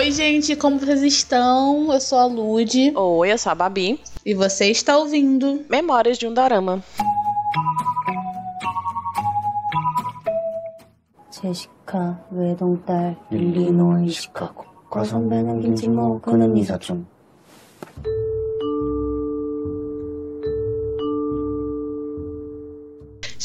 Oi, gente, como vocês estão? Eu sou a Lud. Oi, eu sou a Babi. E você está ouvindo Memórias de um Dorama. 제시카 외동딸 일리노이 시카고 과선배는 김치모 그는 이사촌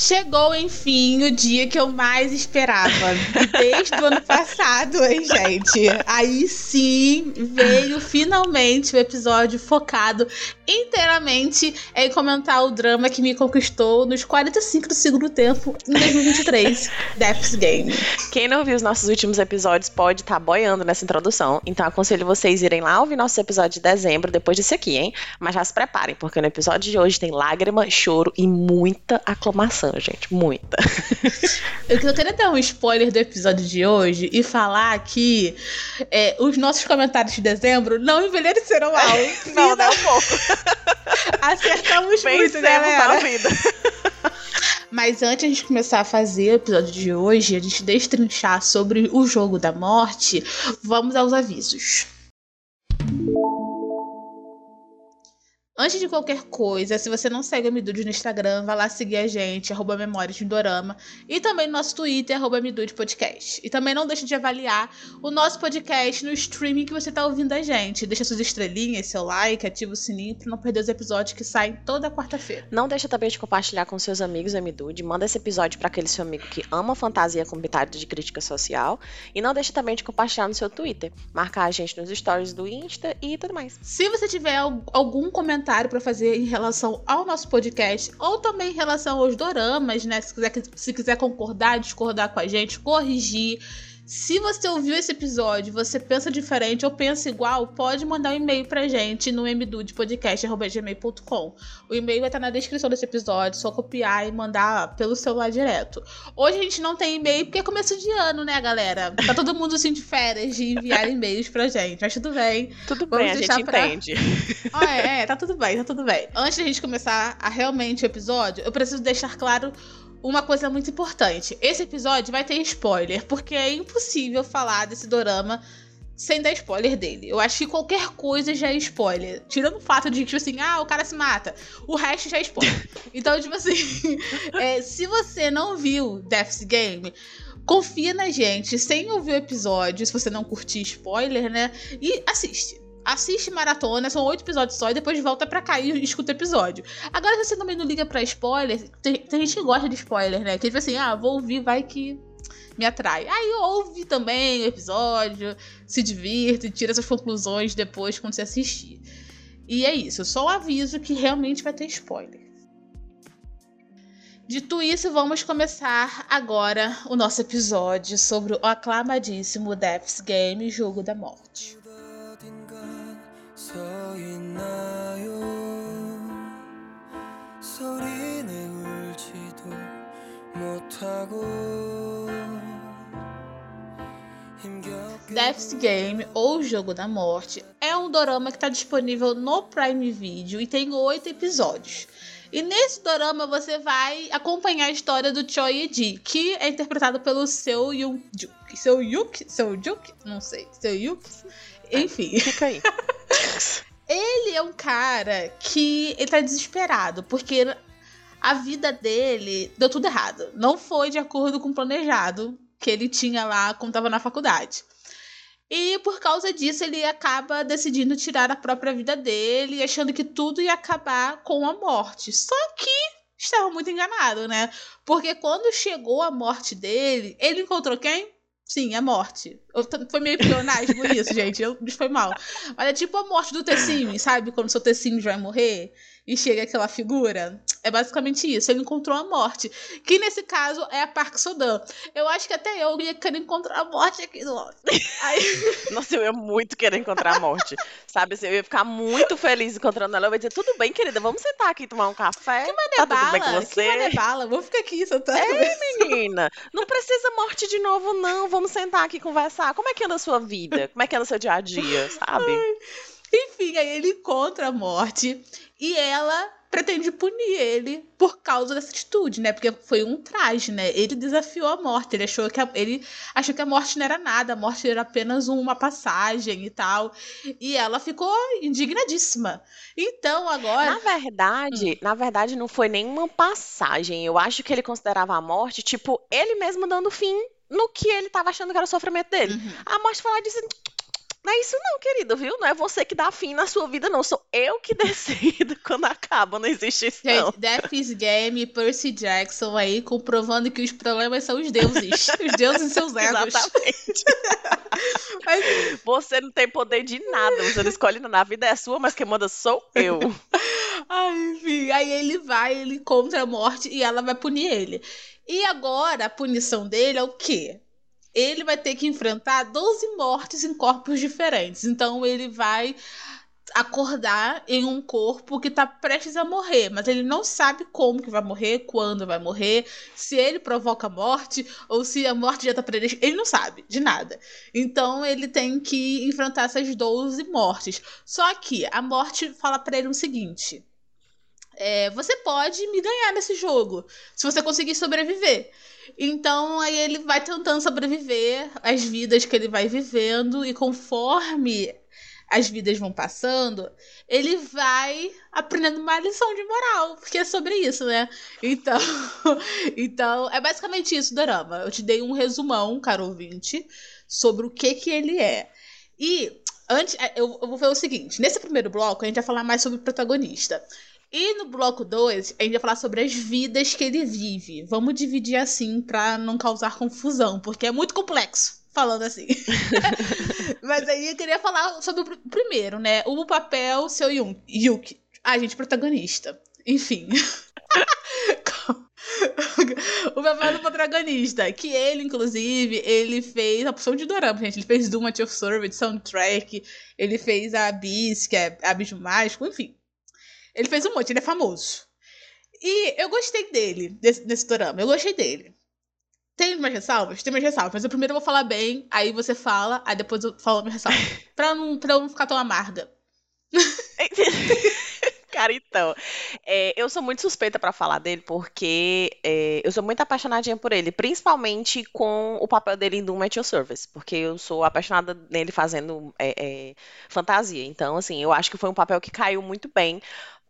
Chegou, enfim, o dia que eu mais esperava. Desde o ano passado, hein, gente? Aí sim veio finalmente o episódio focado inteiramente em comentar o drama que me conquistou nos 45 do segundo tempo em 2023, Death's Game. Quem não viu os nossos últimos episódios pode estar tá boiando nessa introdução. Então aconselho vocês irem lá ouvir nosso episódio de dezembro depois desse aqui, hein? Mas já se preparem, porque no episódio de hoje tem lágrima, choro e muita aclamação gente. Muita. Eu queria dar um spoiler do episódio de hoje e falar que é, os nossos comentários de dezembro não envelheceram mal. não, não um pouco. Acertamos Vencemos muito, galera. na vida. Mas antes de a gente começar a fazer o episódio de hoje, a gente destrinchar sobre o jogo da morte, vamos aos avisos. Antes de qualquer coisa, se você não segue o Midude no Instagram, vá lá seguir a gente, arroba Memórias de Dorama, e também no nosso Twitter, arroba Midude Podcast. E também não deixe de avaliar o nosso podcast no streaming que você está ouvindo a gente. Deixa suas estrelinhas, seu like, ativa o sininho para não perder os episódios que saem toda quarta-feira. Não deixa também de compartilhar com seus amigos a Midude, manda esse episódio para aquele seu amigo que ama fantasia com pitada de crítica social, e não deixa também de compartilhar no seu Twitter, marcar a gente nos stories do Insta e tudo mais. Se você tiver algum comentário comentário para fazer em relação ao nosso podcast ou também em relação aos doramas, né? Se quiser, se quiser concordar, discordar com a gente, corrigir se você ouviu esse episódio, você pensa diferente ou pensa igual, pode mandar um e-mail pra gente no mdudepodcast.gmail.com. O e-mail vai estar na descrição desse episódio, só copiar e mandar pelo celular direto. Hoje a gente não tem e-mail porque é começo de ano, né, galera? Tá todo mundo assim de férias de enviar e-mails pra gente, mas tudo bem. Tudo Vamos bem, a gente pra... entende. Ah, é, é, tá tudo bem, tá tudo bem. Antes da gente começar a realmente o episódio, eu preciso deixar claro uma coisa muito importante. Esse episódio vai ter spoiler, porque é impossível falar desse dorama sem dar spoiler dele. Eu acho que qualquer coisa já é spoiler. Tirando o fato de, tipo assim, ah, o cara se mata. O resto já é spoiler. então, tipo assim, é, se você não viu Death's Game, confia na gente, sem ouvir o episódio, se você não curtir spoiler, né? E assiste assiste maratona, são oito episódios só, e depois volta pra cá e escuta o episódio. Agora, se você também não liga pra spoiler, tem, tem gente que gosta de spoiler, né? Que tipo assim, ah, vou ouvir, vai que me atrai. Aí ouve também o episódio, se divirta e tira suas conclusões depois quando você assistir. E é isso, só aviso que realmente vai ter spoiler. Dito isso, vamos começar agora o nosso episódio sobre o aclamadíssimo Death's Game Jogo da Morte. 서 있나요 소리내 울지도 못하고 Death's Game, ou Jogo da Morte, é um dorama que está disponível no Prime Video e tem oito episódios. E nesse dorama você vai acompanhar a história do Choi Ye-ji, que é interpretado pelo Seo Yoon-juk. Seu Yuk? Seu Juk? Não sei. Seu Yuk? Enfim. Fica aí. ele é um cara que ele tá desesperado, porque a vida dele deu tudo errado. Não foi de acordo com o planejado que ele tinha lá quando estava na faculdade. E por causa disso, ele acaba decidindo tirar a própria vida dele, achando que tudo ia acabar com a morte. Só que estava muito enganado, né? Porque quando chegou a morte dele, ele encontrou quem? Sim, a morte. Foi meio pleonasmo isso, gente. Eu, foi mal. Mas é tipo a morte do Tessim, sabe? Quando seu Tessim vai morrer e chega aquela figura. É basicamente isso. Ele encontrou a morte. Que nesse caso é a Park Sodan. Eu acho que até eu ia querer encontrar a morte aqui do Aí... Nossa, eu ia muito querer encontrar a morte. Sabe assim, eu ia ficar muito feliz encontrando ela. Eu ia dizer, tudo bem, querida, vamos sentar aqui e tomar um café. Que mané tá bala, tudo bem com você? Que mané bala, vamos ficar aqui sentando. É, menina. Não precisa morte de novo, não. Vamos sentar aqui e conversar. Como é que anda a sua vida? Como é que anda o seu dia a dia, sabe? Ai. Enfim, aí ele encontra a morte E ela pretende punir ele por causa dessa atitude, né? Porque foi um traje, né? Ele desafiou a morte, ele achou que a, ele achou que a morte não era nada, a morte era apenas uma passagem e tal. E ela ficou indignadíssima. Então, agora Na verdade, hum. na verdade não foi nenhuma passagem. Eu acho que ele considerava a morte, tipo, ele mesmo dando fim no que ele estava achando que era o sofrimento dele. Uhum. A morte foi lá e disse: não é isso não, querido, viu? Não é você que dá fim na sua vida, não. Sou eu que decido quando acaba. Não existe isso, não. Gente, Death is Game, Percy Jackson aí, comprovando que os problemas são os deuses. os deuses e seus egos. Exatamente. mas... Você não tem poder de nada. Você não escolhe nada. A vida é sua, mas quem manda sou eu. Ai, enfim. Aí ele vai, ele contra a morte e ela vai punir ele. E agora a punição dele é o quê? Ele vai ter que enfrentar 12 mortes em corpos diferentes. Então ele vai acordar em um corpo que tá prestes a morrer, mas ele não sabe como que vai morrer, quando vai morrer, se ele provoca a morte ou se a morte já tá predestinada, ele não sabe de nada. Então ele tem que enfrentar essas 12 mortes. Só que a morte fala para ele o seguinte: é, você pode me ganhar nesse jogo se você conseguir sobreviver. Então aí ele vai tentando sobreviver as vidas que ele vai vivendo e conforme as vidas vão passando, ele vai aprendendo uma lição de moral, porque é sobre isso, né? Então, então é basicamente isso, Dorama. Eu te dei um resumão, caro ouvinte, sobre o que que ele é. E antes, eu, eu vou fazer o seguinte: nesse primeiro bloco a gente vai falar mais sobre o protagonista. E no bloco 2, a gente vai falar sobre as vidas que ele vive. Vamos dividir assim para não causar confusão, porque é muito complexo falando assim. Mas aí eu queria falar sobre o primeiro, né? O papel seu Yuki. Ah, gente, protagonista. Enfim. o papel do protagonista, que ele, inclusive, ele fez a opção de dorama, gente. Ele fez Doom at Your Service, soundtrack, ele fez a Abyss, que é Abismo Mágico, enfim. Ele fez um monte, ele é famoso. E eu gostei dele, desse, desse dorama. Eu gostei dele. Tem umas ressalvas? Tem umas ressalvas. Mas eu primeiro vou falar bem, aí você fala, aí depois eu falo minha ressalva. pra, não, pra eu não ficar tão amarga. Cara, então, é, eu sou muito suspeita para falar dele porque é, eu sou muito apaixonadinha por ele, principalmente com o papel dele em Doom At Your Service, porque eu sou apaixonada nele fazendo é, é fantasia. Então, assim, eu acho que foi um papel que caiu muito bem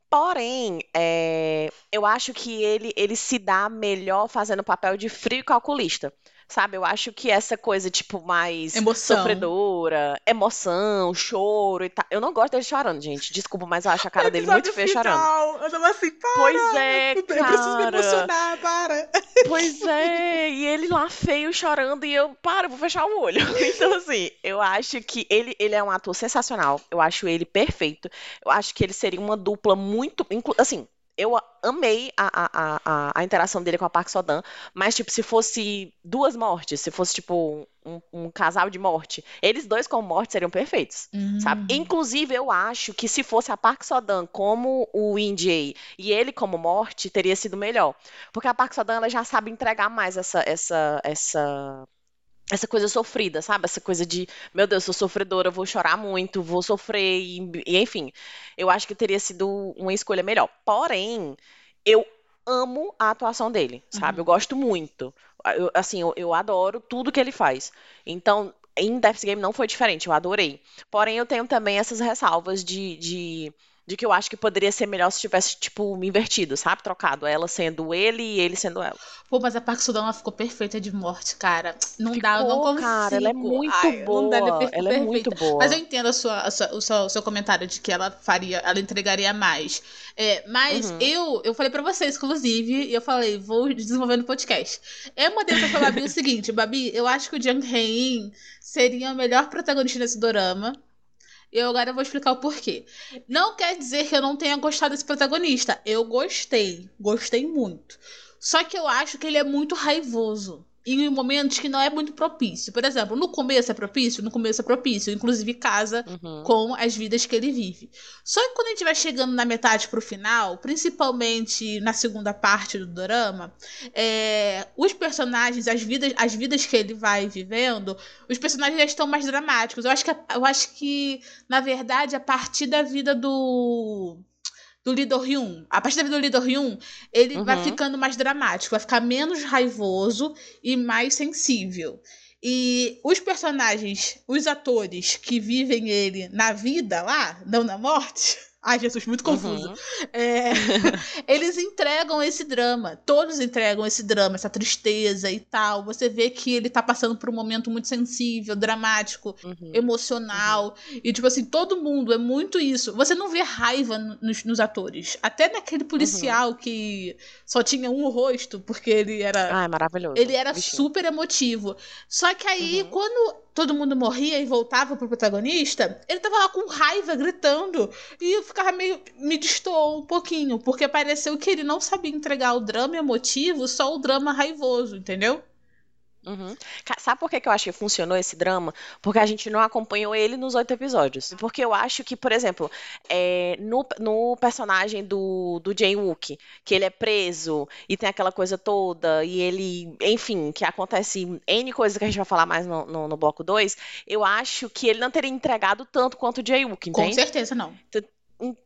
Porém, é, eu acho que ele, ele se dá melhor fazendo o papel de frio calculista. Sabe, eu acho que essa coisa, tipo, mais emoção. sofredora, emoção, choro e tal. Eu não gosto dele chorando, gente. Desculpa, mas eu acho a cara dele muito feia chorando. Eu tava assim, para! Pois é, eu cara. Eu preciso me emocionar, para! Pois é, e ele lá feio chorando e eu, para, vou fechar o olho. Então, assim, eu acho que ele, ele é um ator sensacional. Eu acho ele perfeito. Eu acho que ele seria uma dupla muito. Assim, eu amei a, a, a, a, interação dele com a Park Sodan, mas, tipo, se fosse duas mortes, se fosse, tipo, um, um casal de morte, eles dois como morte seriam perfeitos, uhum. sabe? Inclusive, eu acho que se fosse a Park Sodan como o Injay e ele como morte, teria sido melhor. Porque a Park Sodan, ela já sabe entregar mais essa, essa, essa essa coisa sofrida, sabe? Essa coisa de, meu Deus, sou sofredora, vou chorar muito, vou sofrer, e, e enfim. Eu acho que teria sido uma escolha melhor. Porém, eu amo a atuação dele, sabe? Uhum. Eu gosto muito. Eu, assim, eu, eu, adoro tudo que ele faz. Então, em Death's Game não foi diferente, eu adorei. Porém, eu tenho também essas ressalvas de, de de que eu acho que poderia ser melhor se tivesse, tipo, invertido, sabe? Trocado. Ela sendo ele e ele sendo ela. Pô, mas a Park Sudão, ela ficou perfeita de morte, cara. Não ficou, dá, eu não consigo. cara, ela é muito Ai, boa. Não dá, ela, é, ela é muito boa. Mas eu entendo a sua, a sua, o, seu, o seu comentário de que ela faria, ela entregaria mais. É, mas uhum. eu, eu falei pra você, inclusive, e eu falei, vou desenvolver no podcast. Eu mandei pra Babi o seguinte, Babi, eu acho que o Jang Hae-in seria o melhor protagonista desse dorama. E agora eu vou explicar o porquê. Não quer dizer que eu não tenha gostado desse protagonista. Eu gostei. Gostei muito. Só que eu acho que ele é muito raivoso em momentos que não é muito propício. Por exemplo, no começo é propício, no começo é propício, inclusive casa uhum. com as vidas que ele vive. Só que quando a gente vai chegando na metade pro final, principalmente na segunda parte do drama, é, os personagens, as vidas, as vidas que ele vai vivendo, os personagens já estão mais dramáticos. Eu acho que eu acho que na verdade a partir da vida do do Lidor Hyun. A partir da vida do Lidor Hyun, ele uhum. vai ficando mais dramático, vai ficar menos raivoso e mais sensível. E os personagens, os atores que vivem ele na vida lá, não na morte, Ai, Jesus, muito confuso. Uhum. É, eles entregam esse drama. Todos entregam esse drama, essa tristeza e tal. Você vê que ele tá passando por um momento muito sensível, dramático, uhum. emocional. Uhum. E, tipo assim, todo mundo é muito isso. Você não vê raiva nos, nos atores. Até naquele policial uhum. que só tinha um rosto, porque ele era. Ah, é maravilhoso. Ele era Bichinho. super emotivo. Só que aí, uhum. quando todo mundo morria e voltava pro protagonista, ele tava lá com raiva, gritando. E eu ficava meio. me destoou um pouquinho, porque pareceu que ele não sabia entregar o drama emotivo, só o drama raivoso, entendeu? Uhum. Sabe por que, que eu acho que funcionou esse drama? Porque a gente não acompanhou ele nos oito episódios. Porque eu acho que, por exemplo, é, no, no personagem do, do Jay Wook, que ele é preso e tem aquela coisa toda, e ele, enfim, que acontece N coisas que a gente vai falar mais no, no, no bloco 2, eu acho que ele não teria entregado tanto quanto o Jay Wook, entende? Com certeza não.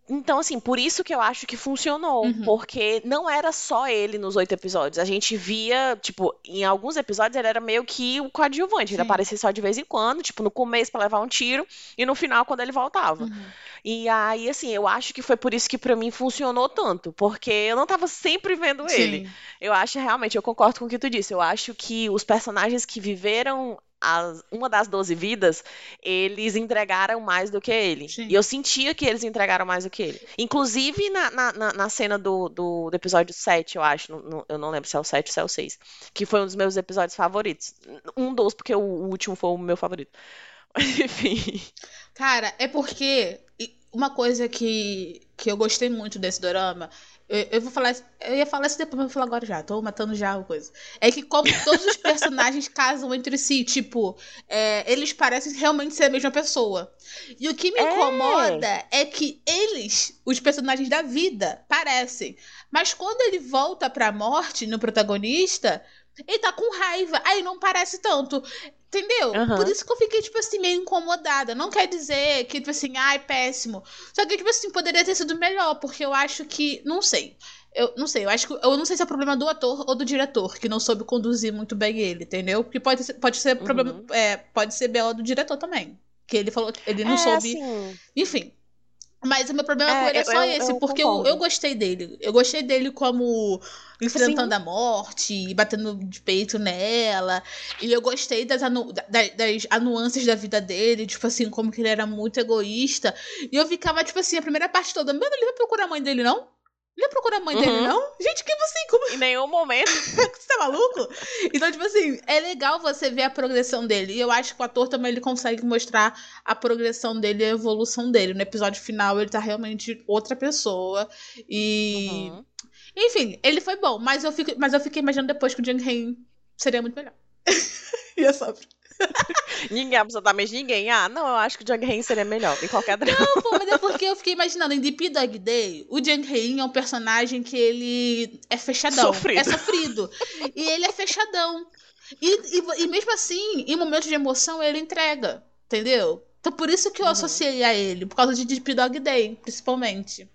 Então, assim, por isso que eu acho que funcionou. Uhum. Porque não era só ele nos oito episódios. A gente via, tipo, em alguns episódios ele era meio que o coadjuvante. Sim. Ele aparecia só de vez em quando, tipo, no começo para levar um tiro e no final quando ele voltava. Uhum. E aí, assim, eu acho que foi por isso que para mim funcionou tanto. Porque eu não tava sempre vendo Sim. ele. Eu acho realmente, eu concordo com o que tu disse. Eu acho que os personagens que viveram as, uma das 12 vidas, eles entregaram mais do que ele. Sim. E eu sentia que eles entregaram mais do que ele. Inclusive na, na, na cena do, do, do, episódio 7, eu acho. No, no, eu não lembro se é o 7 ou se é o 6. Que foi um dos meus episódios favoritos. Um dos, porque o, o último foi o meu favorito. Enfim. Cara, é porque uma coisa que, que eu gostei muito desse dorama eu, eu, vou falar. Eu ia falar isso depois, mas vou falar agora já. Tô matando já a coisa. É que como todos os personagens casam entre si, tipo, é, eles parecem realmente ser a mesma pessoa. E o que me é. incomoda é que eles, os personagens da vida, parecem. Mas quando ele volta pra morte no protagonista, ele tá com raiva. Aí não parece tanto. Entendeu? Uhum. Por isso que eu fiquei, tipo assim, meio incomodada. Não quer dizer que, tipo assim, ai, péssimo. Só que, tipo assim, poderia ter sido melhor, porque eu acho que. Não sei. Eu não sei, eu acho que. Eu não sei se é problema do ator ou do diretor, que não soube conduzir muito bem ele, entendeu? Porque pode ser, pode ser uhum. problema. É, pode ser bela do diretor também. Que ele falou que ele não é, soube. Assim... Enfim. Mas o meu problema é, com ele é só eu, esse, eu porque eu, eu, gostei dele. Eu gostei dele como enfrentando Sim. a morte, batendo de peito nela. E eu gostei das, anu das, das nuances da vida dele, tipo assim, como que ele era muito egoísta. E eu ficava, tipo assim, a primeira parte toda, mano, ele vai procurar a mãe dele, não? Ele ia procurar a mãe uhum. dele, não? Gente, que assim, como. Em nenhum momento. você tá maluco? Então, tipo assim, é legal você ver a progressão dele. E eu acho que o ator também ele consegue mostrar a progressão dele e a evolução dele. No episódio final, ele tá realmente outra pessoa. E. Uhum. Enfim, ele foi bom, mas eu, fico, mas eu fiquei imaginando depois que o Jung Hae seria muito melhor. e é sobre. ninguém, absolutamente ninguém. Ah, não, eu acho que o Jung Hae seria melhor em qualquer drama. Não, pô, mas é porque eu fiquei imaginando, em DP Dog Day, o Jung Hae é um personagem que ele é fechadão. Sofrido. É sofrido. e ele é fechadão. E, e, e, mesmo assim, em momentos de emoção, ele entrega. Entendeu? Então por isso que eu uhum. associei a ele, por causa de DP Dog Day, principalmente.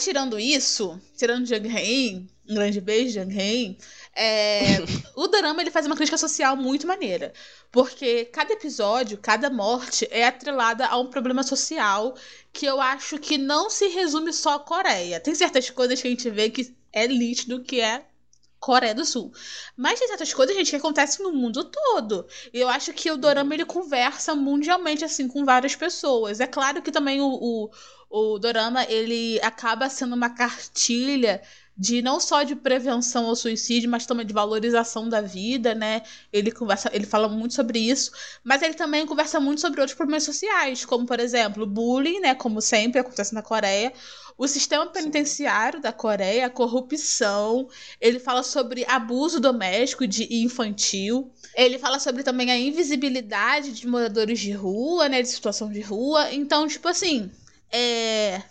Mas tirando isso, tirando Jung Hae, um grande beijo, Jung Hae, é, o drama ele faz uma crítica social muito maneira. Porque cada episódio, cada morte é atrelada a um problema social que eu acho que não se resume só à Coreia. Tem certas coisas que a gente vê que é nítido que é Coreia do Sul. Mas tem certas coisas, gente, que acontecem no mundo todo. E eu acho que o Dorama ele conversa mundialmente, assim, com várias pessoas. É claro que também o, o, o Dorama ele acaba sendo uma cartilha de não só de prevenção ao suicídio, mas também de valorização da vida, né? Ele conversa, ele fala muito sobre isso, mas ele também conversa muito sobre outros problemas sociais, como por exemplo, bullying, né, como sempre acontece na Coreia, o sistema penitenciário Sim. da Coreia, a corrupção, ele fala sobre abuso doméstico e infantil. Ele fala sobre também a invisibilidade de moradores de rua, né, de situação de rua. Então, tipo assim, é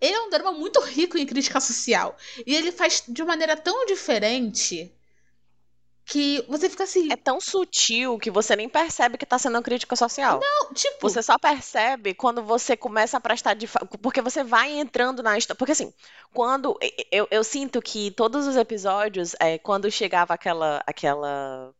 ele é um drama muito rico em crítica social. E ele faz de maneira tão diferente que você fica assim. É tão sutil que você nem percebe que tá sendo uma crítica social. Não, tipo. Você só percebe quando você começa a prestar de. Porque você vai entrando na história. Porque assim, quando. Eu, eu sinto que todos os episódios, é, quando chegava aquela. aquela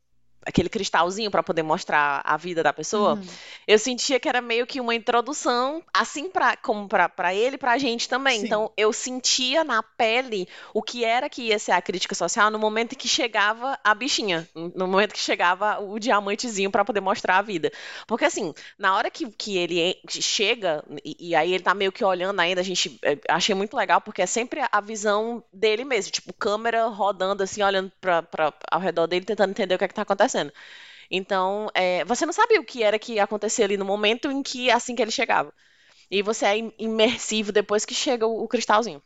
aquele cristalzinho pra poder mostrar a vida da pessoa, Uhum. eu sentia que era meio que uma introdução, assim pra, como pra ele e pra gente também. Sim. Então eu sentia na pele o que era que ia ser a crítica social no momento em que chegava a bichinha, no momento que chegava o diamantezinho pra poder mostrar a vida. Porque assim, na hora que, que ele chega, e, e aí ele tá meio que olhando ainda, a gente eh, achei muito legal, porque é sempre a visão dele mesmo, tipo, câmera rodando assim, olhando pra, ao redor dele, tentando entender o que é que tá acontecendo. Então, é, você não sabia o que era que ia acontecer ali no momento em que, assim que ele chegava. E você é im- imersivo depois que chega o, o cristalzinho.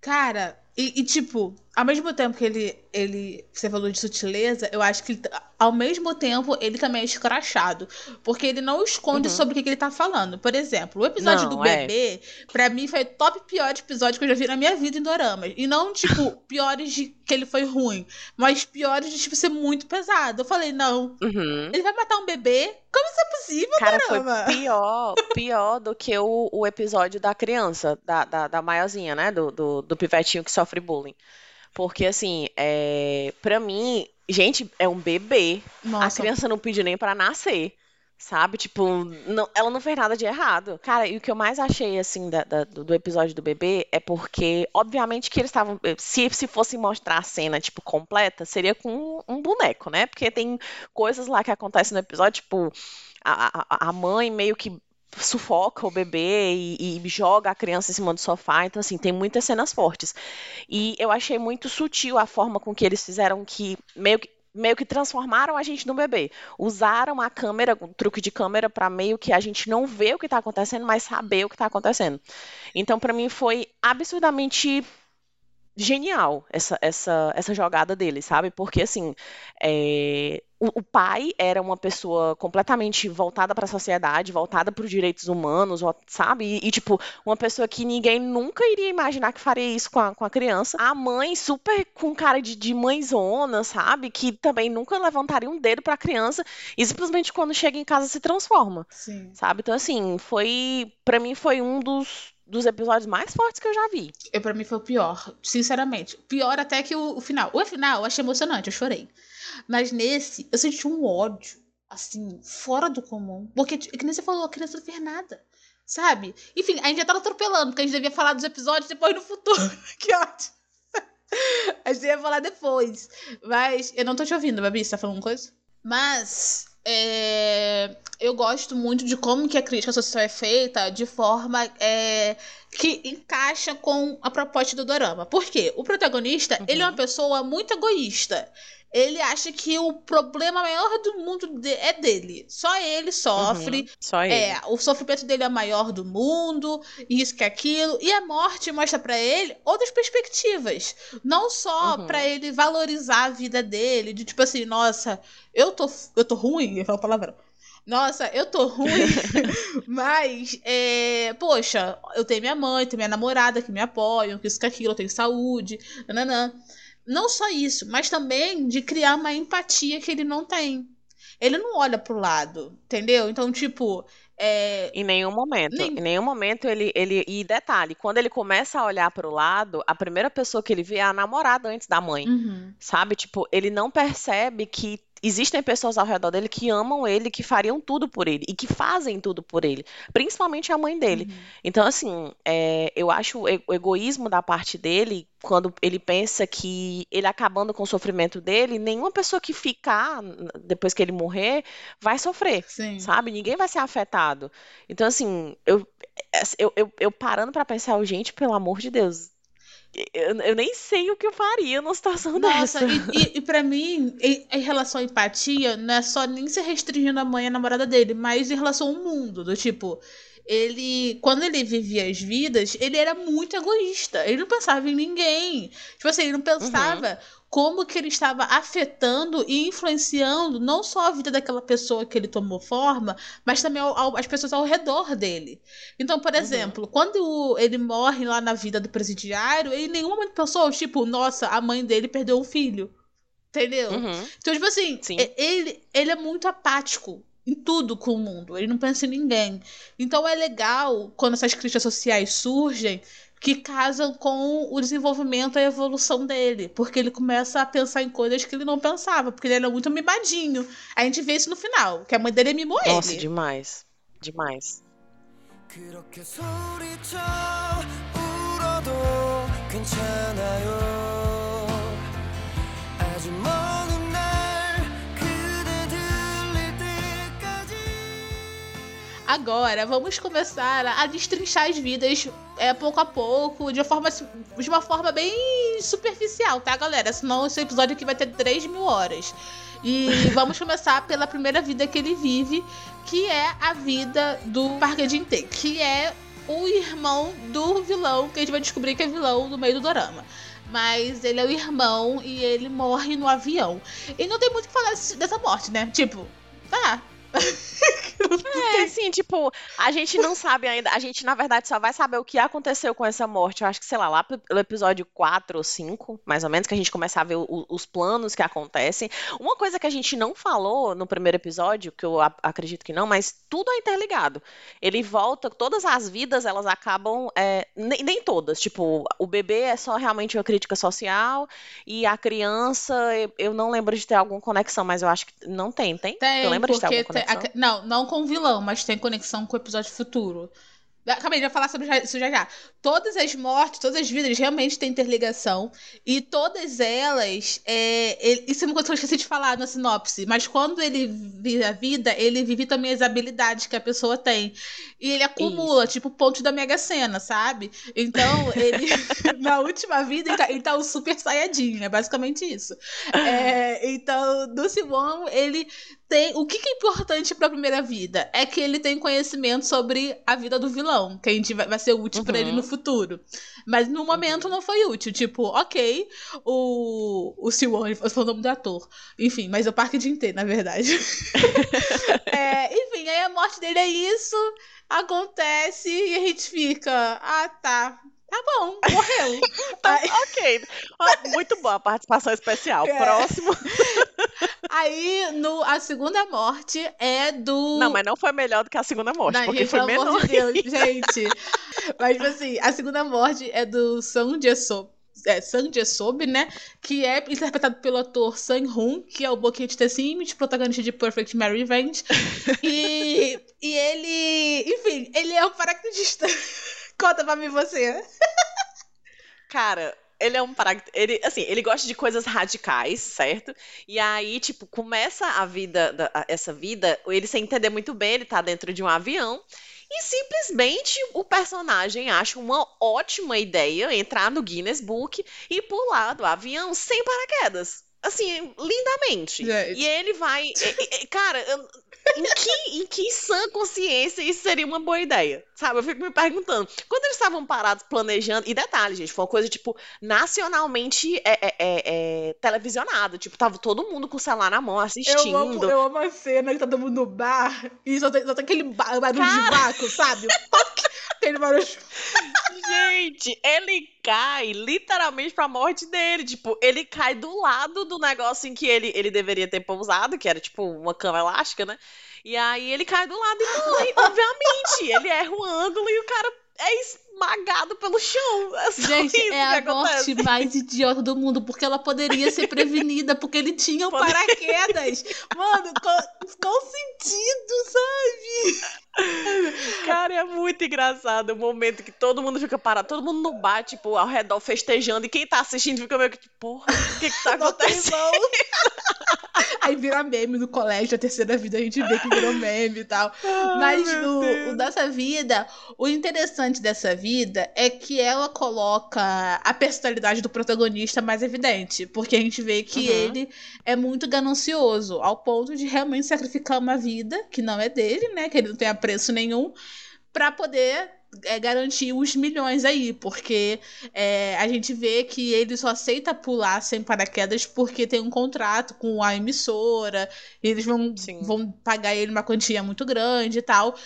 Cara, e, e, tipo, ao mesmo tempo que ele, ele. Você falou de sutileza, eu acho que ele, ao mesmo tempo ele também é escrachado. Porque ele não esconde Uhum. sobre o que, que ele tá falando. Por exemplo, o episódio Não, do é. bebê, pra mim, foi o top pior episódio que eu já vi na minha vida em Doramas. E não, tipo, piores de que ele foi ruim, mas piores de, tipo, ser muito pesado. Eu falei, não, Uhum. ele vai matar um bebê? Como isso é possível, Cara, foi caramba? pior, pior do que o, o episódio da criança, da, da, da maiorzinha, né? Do, do, do pivetinho que sofre bullying. Porque, assim, é, pra mim, gente, é um bebê. A Nossa, criança não pediu nem pra nascer. Sabe? Tipo, não- ela não fez nada de errado. Cara, e o que eu mais achei, assim, da- da- do, do episódio do bebê é porque, obviamente, que eles estavam. Se, se fosse mostrar a cena, tipo, completa, seria com um, um boneco, né? Porque tem coisas lá que acontecem no episódio, tipo, a, a, a mãe meio que sufoca o bebê e, e joga a criança em cima do sofá. Então, assim, tem muitas cenas fortes. E eu achei muito sutil a forma com que eles fizeram que meio que meio que transformaram a gente num bebê. Usaram a câmera, o truque de câmera para meio que a gente não ver o que tá acontecendo, mas saber o que tá acontecendo. Então, para mim foi absurdamente genial essa, essa, essa jogada dele, sabe? Porque assim, é, o, pai era uma pessoa completamente voltada para a sociedade, voltada para os direitos humanos, sabe? E, e, tipo, uma pessoa que ninguém nunca iria imaginar que faria isso com a, com a criança. A mãe super com cara de, de mãezona, sabe? Que também nunca levantaria um dedo para a criança e simplesmente quando chega em casa se transforma sim. sabe? Então, assim, foi. Pra mim, foi um dos, dos episódios mais fortes que eu já vi. Eu, pra mim foi o pior, sinceramente. Pior até que o, o final. O final eu achei emocionante, eu chorei. Mas nesse, eu senti um ódio, assim, fora do comum. Porque, t- que nem você falou, a criança não fez nada. Sabe? Enfim, a gente já tá atropelando, porque a gente devia falar dos episódios depois no futuro. que ótimo. a gente devia falar depois. Mas eu não tô te ouvindo, Babi, você tá falando coisa? Mas. É, eu gosto muito de como que a crítica social é feita de forma é, que encaixa com a proposta do dorama. Por quê? O protagonista, ele é uma Uhum. pessoa muito egoísta. Ele acha que o problema maior do mundo de- é dele. Só ele sofre. Uhum, só ele. É, o sofrimento dele é o maior do mundo, isso que aquilo. E a morte mostra pra ele outras perspectivas. Não só Uhum. pra ele valorizar a vida dele, de tipo assim, nossa, eu tô, eu tô ruim, eu falo palavrão. Nossa, eu tô ruim, mas, é, poxa, eu tenho minha mãe, tenho minha namorada que me apoiam, que isso que aquilo, eu tenho saúde, nananã. Não só isso, mas também de criar uma empatia que ele não tem. Ele não olha pro lado, entendeu? Então, tipo, é, Em nenhum momento. Nem- Em nenhum momento ele, ele. E detalhe, quando ele começa a olhar pro lado, a primeira pessoa que ele vê é a namorada antes da mãe. uhum, Sabe? Tipo, ele não percebe que existem pessoas ao redor dele que amam ele, que fariam tudo por ele e que fazem tudo por ele, principalmente a mãe dele. uhum. Então, assim, é, eu acho o egoísmo da parte dele quando ele pensa que ele acabando com o sofrimento dele, nenhuma pessoa que ficar depois que ele morrer vai sofrer. Sim. Sabe? Ninguém vai ser afetado. Então, assim, eu, eu, eu, eu parando pra pensar, gente, pelo amor de Deus, eu, eu nem sei o que eu faria numa situação Nossa, dessa. e, e, e pra mim, em, em relação à empatia, não é só nem se restringindo a mãe e a namorada dele, mas em relação ao mundo, do tipo, ele, quando ele vivia as vidas, ele era muito egoísta, ele não pensava em ninguém, tipo assim, ele não pensava como que ele estava afetando e influenciando não só a vida daquela pessoa que ele tomou forma, mas também ao- ao- as pessoas ao redor dele. Então, por Uhum. exemplo, quando ele morre lá na vida do presidiário, ele em nenhum momento pensou, tipo, nossa, a mãe dele perdeu um filho. Entendeu? Uhum. Então, tipo assim, Sim. ele, ele é muito apático em tudo com o mundo. Ele não pensa em ninguém. Então é legal quando essas críticas sociais surgem que casam com o desenvolvimento e a evolução dele. Porque ele começa a pensar em coisas que ele não pensava. Porque ele era muito mimadinho. A gente vê isso no final, que a mãe dele mimou Nossa, ele. demais. Demais. 그렇게 소리쳐 울어도 괜찮아요 아주 먼 Agora, vamos começar a destrinchar as vidas é, pouco a pouco, de uma, forma, de uma forma bem superficial, tá, galera? Senão esse episódio aqui vai ter 3 mil horas. E vamos começar pela primeira vida que ele vive, que é a vida do Park Jin-tae, que é o irmão do vilão, que a gente vai descobrir que é vilão no meio do dorama. Mas ele é o irmão e ele morre no avião. E não tem muito o que falar dessa morte, né? Tipo, tá. É, assim, tipo, a gente não sabe ainda. A gente, na verdade, só vai saber o que aconteceu com essa morte. Eu acho que, sei lá, lá pelo episódio 4 ou 5, mais ou menos, que a gente começa a ver o- os planos que acontecem. Uma coisa que a gente não falou no primeiro episódio, que eu acredito que não, mas tudo é interligado. Ele volta, todas as vidas, elas acabam. é, nem, nem todas. Tipo, o bebê é só realmente uma crítica social, e a criança, eu, eu não lembro de ter alguma conexão, mas eu acho que não tem, tem? Tem, tu lembra de ter alguma tem- a- não, não com o vilão, mas tem conexão com o episódio futuro. Aí, já falar sobre isso já já. Todas as mortes, todas as vidas realmente têm interligação. E todas elas. é, ele- isso é uma coisa que eu esqueci de falar na sinopse. Mas quando ele vive a vida, ele vive também as habilidades que a pessoa tem. E ele acumula, tipo, pontos da Mega Sena, sabe? Então, ele. na última vida, ele tá, ele tá um super saiyajin. É basicamente isso. É, então, do Simon, ele tem. O que, que é importante pra primeira vida? É que ele tem conhecimento sobre a vida do vilão, que a gente vai, vai ser útil pra ele Uhum. no futuro. Mas no momento não foi útil. Tipo, ok, o, o Siwon, foi o nome do ator. Enfim, mas é o Parque de inteiro, na verdade. É, enfim, aí a morte dele é isso, acontece e a gente fica. Ah, tá. Tá bom, morreu. Tá, Aí- ok. Muito boa a participação especial. É. Próximo. Aí, no, a segunda morte é do. Não, mas não foi melhor do que a segunda morte, Não, porque gente, foi menor. de Deus, gente. Mas, tipo assim, a segunda morte é do Sung Jae-sob, é, Jae-sob, né? Que é interpretado pelo ator Sang Hoon, que é o Boquinha de Tessime, protagonista de Perfect Mary Revenge. e, e ele, enfim, ele é um paraquedista. Conta pra mim você. Cara, ele é um para ele assim, ele gosta de coisas radicais, certo? E aí, tipo, começa a vida da- a- essa vida, ele sem entender muito bem, ele tá dentro de um avião e simplesmente o personagem acha uma ótima ideia entrar no Guinness Book e pular do avião sem paraquedas. Assim, lindamente. Gente. E ele vai. e- e- Cara, em que, em que sã consciência isso seria uma boa ideia? Sabe? Eu fico me perguntando. Quando eles estavam parados planejando. E detalhe, gente, foi uma coisa, tipo, nacionalmente é, é, é, é, televisionada. Tipo, tava todo mundo com o celular na mão assistindo. Eu amo, eu amo a cena que tá todo mundo no bar e só tem, só tem aquele ba- barulho de Cara. vácuo, sabe? Poc! Aquele barulho. Gente, ele cai literalmente pra morte dele. Tipo, ele cai do lado do negócio em que ele, ele deveria ter pousado, que era tipo uma cama elástica, né? E aí ele cai do lado e morre, obviamente. Ele erra o ângulo e o cara é esmagado pelo chão. É Gente, é a acontece. morte mais idiota do mundo, porque ela poderia ser prevenida, porque ele tinha o paraquedas. Mano, qual, qual sentido, sabe? Cara, é muito engraçado o momento que todo mundo fica parado, todo mundo no bar, tipo, ao redor festejando, e quem tá assistindo fica meio que, tipo, porra, o que que tá acontecendo? Aí vira meme no colégio, a terceira vida a gente vê que virou meme e tal. Mas no, o dessa vida, o interessante dessa vida é que ela coloca a personalidade do protagonista mais evidente. Porque a gente vê que Uhum. ele é muito ganancioso, ao ponto de realmente sacrificar uma vida que não é dele, né? Que ele não tem apreço nenhum, pra poder é, garantir os milhões aí. Porque é, a gente vê que ele só aceita pular sem paraquedas porque tem um contrato com a emissora, e eles vão, Sim. vão pagar ele uma quantia muito grande e tal.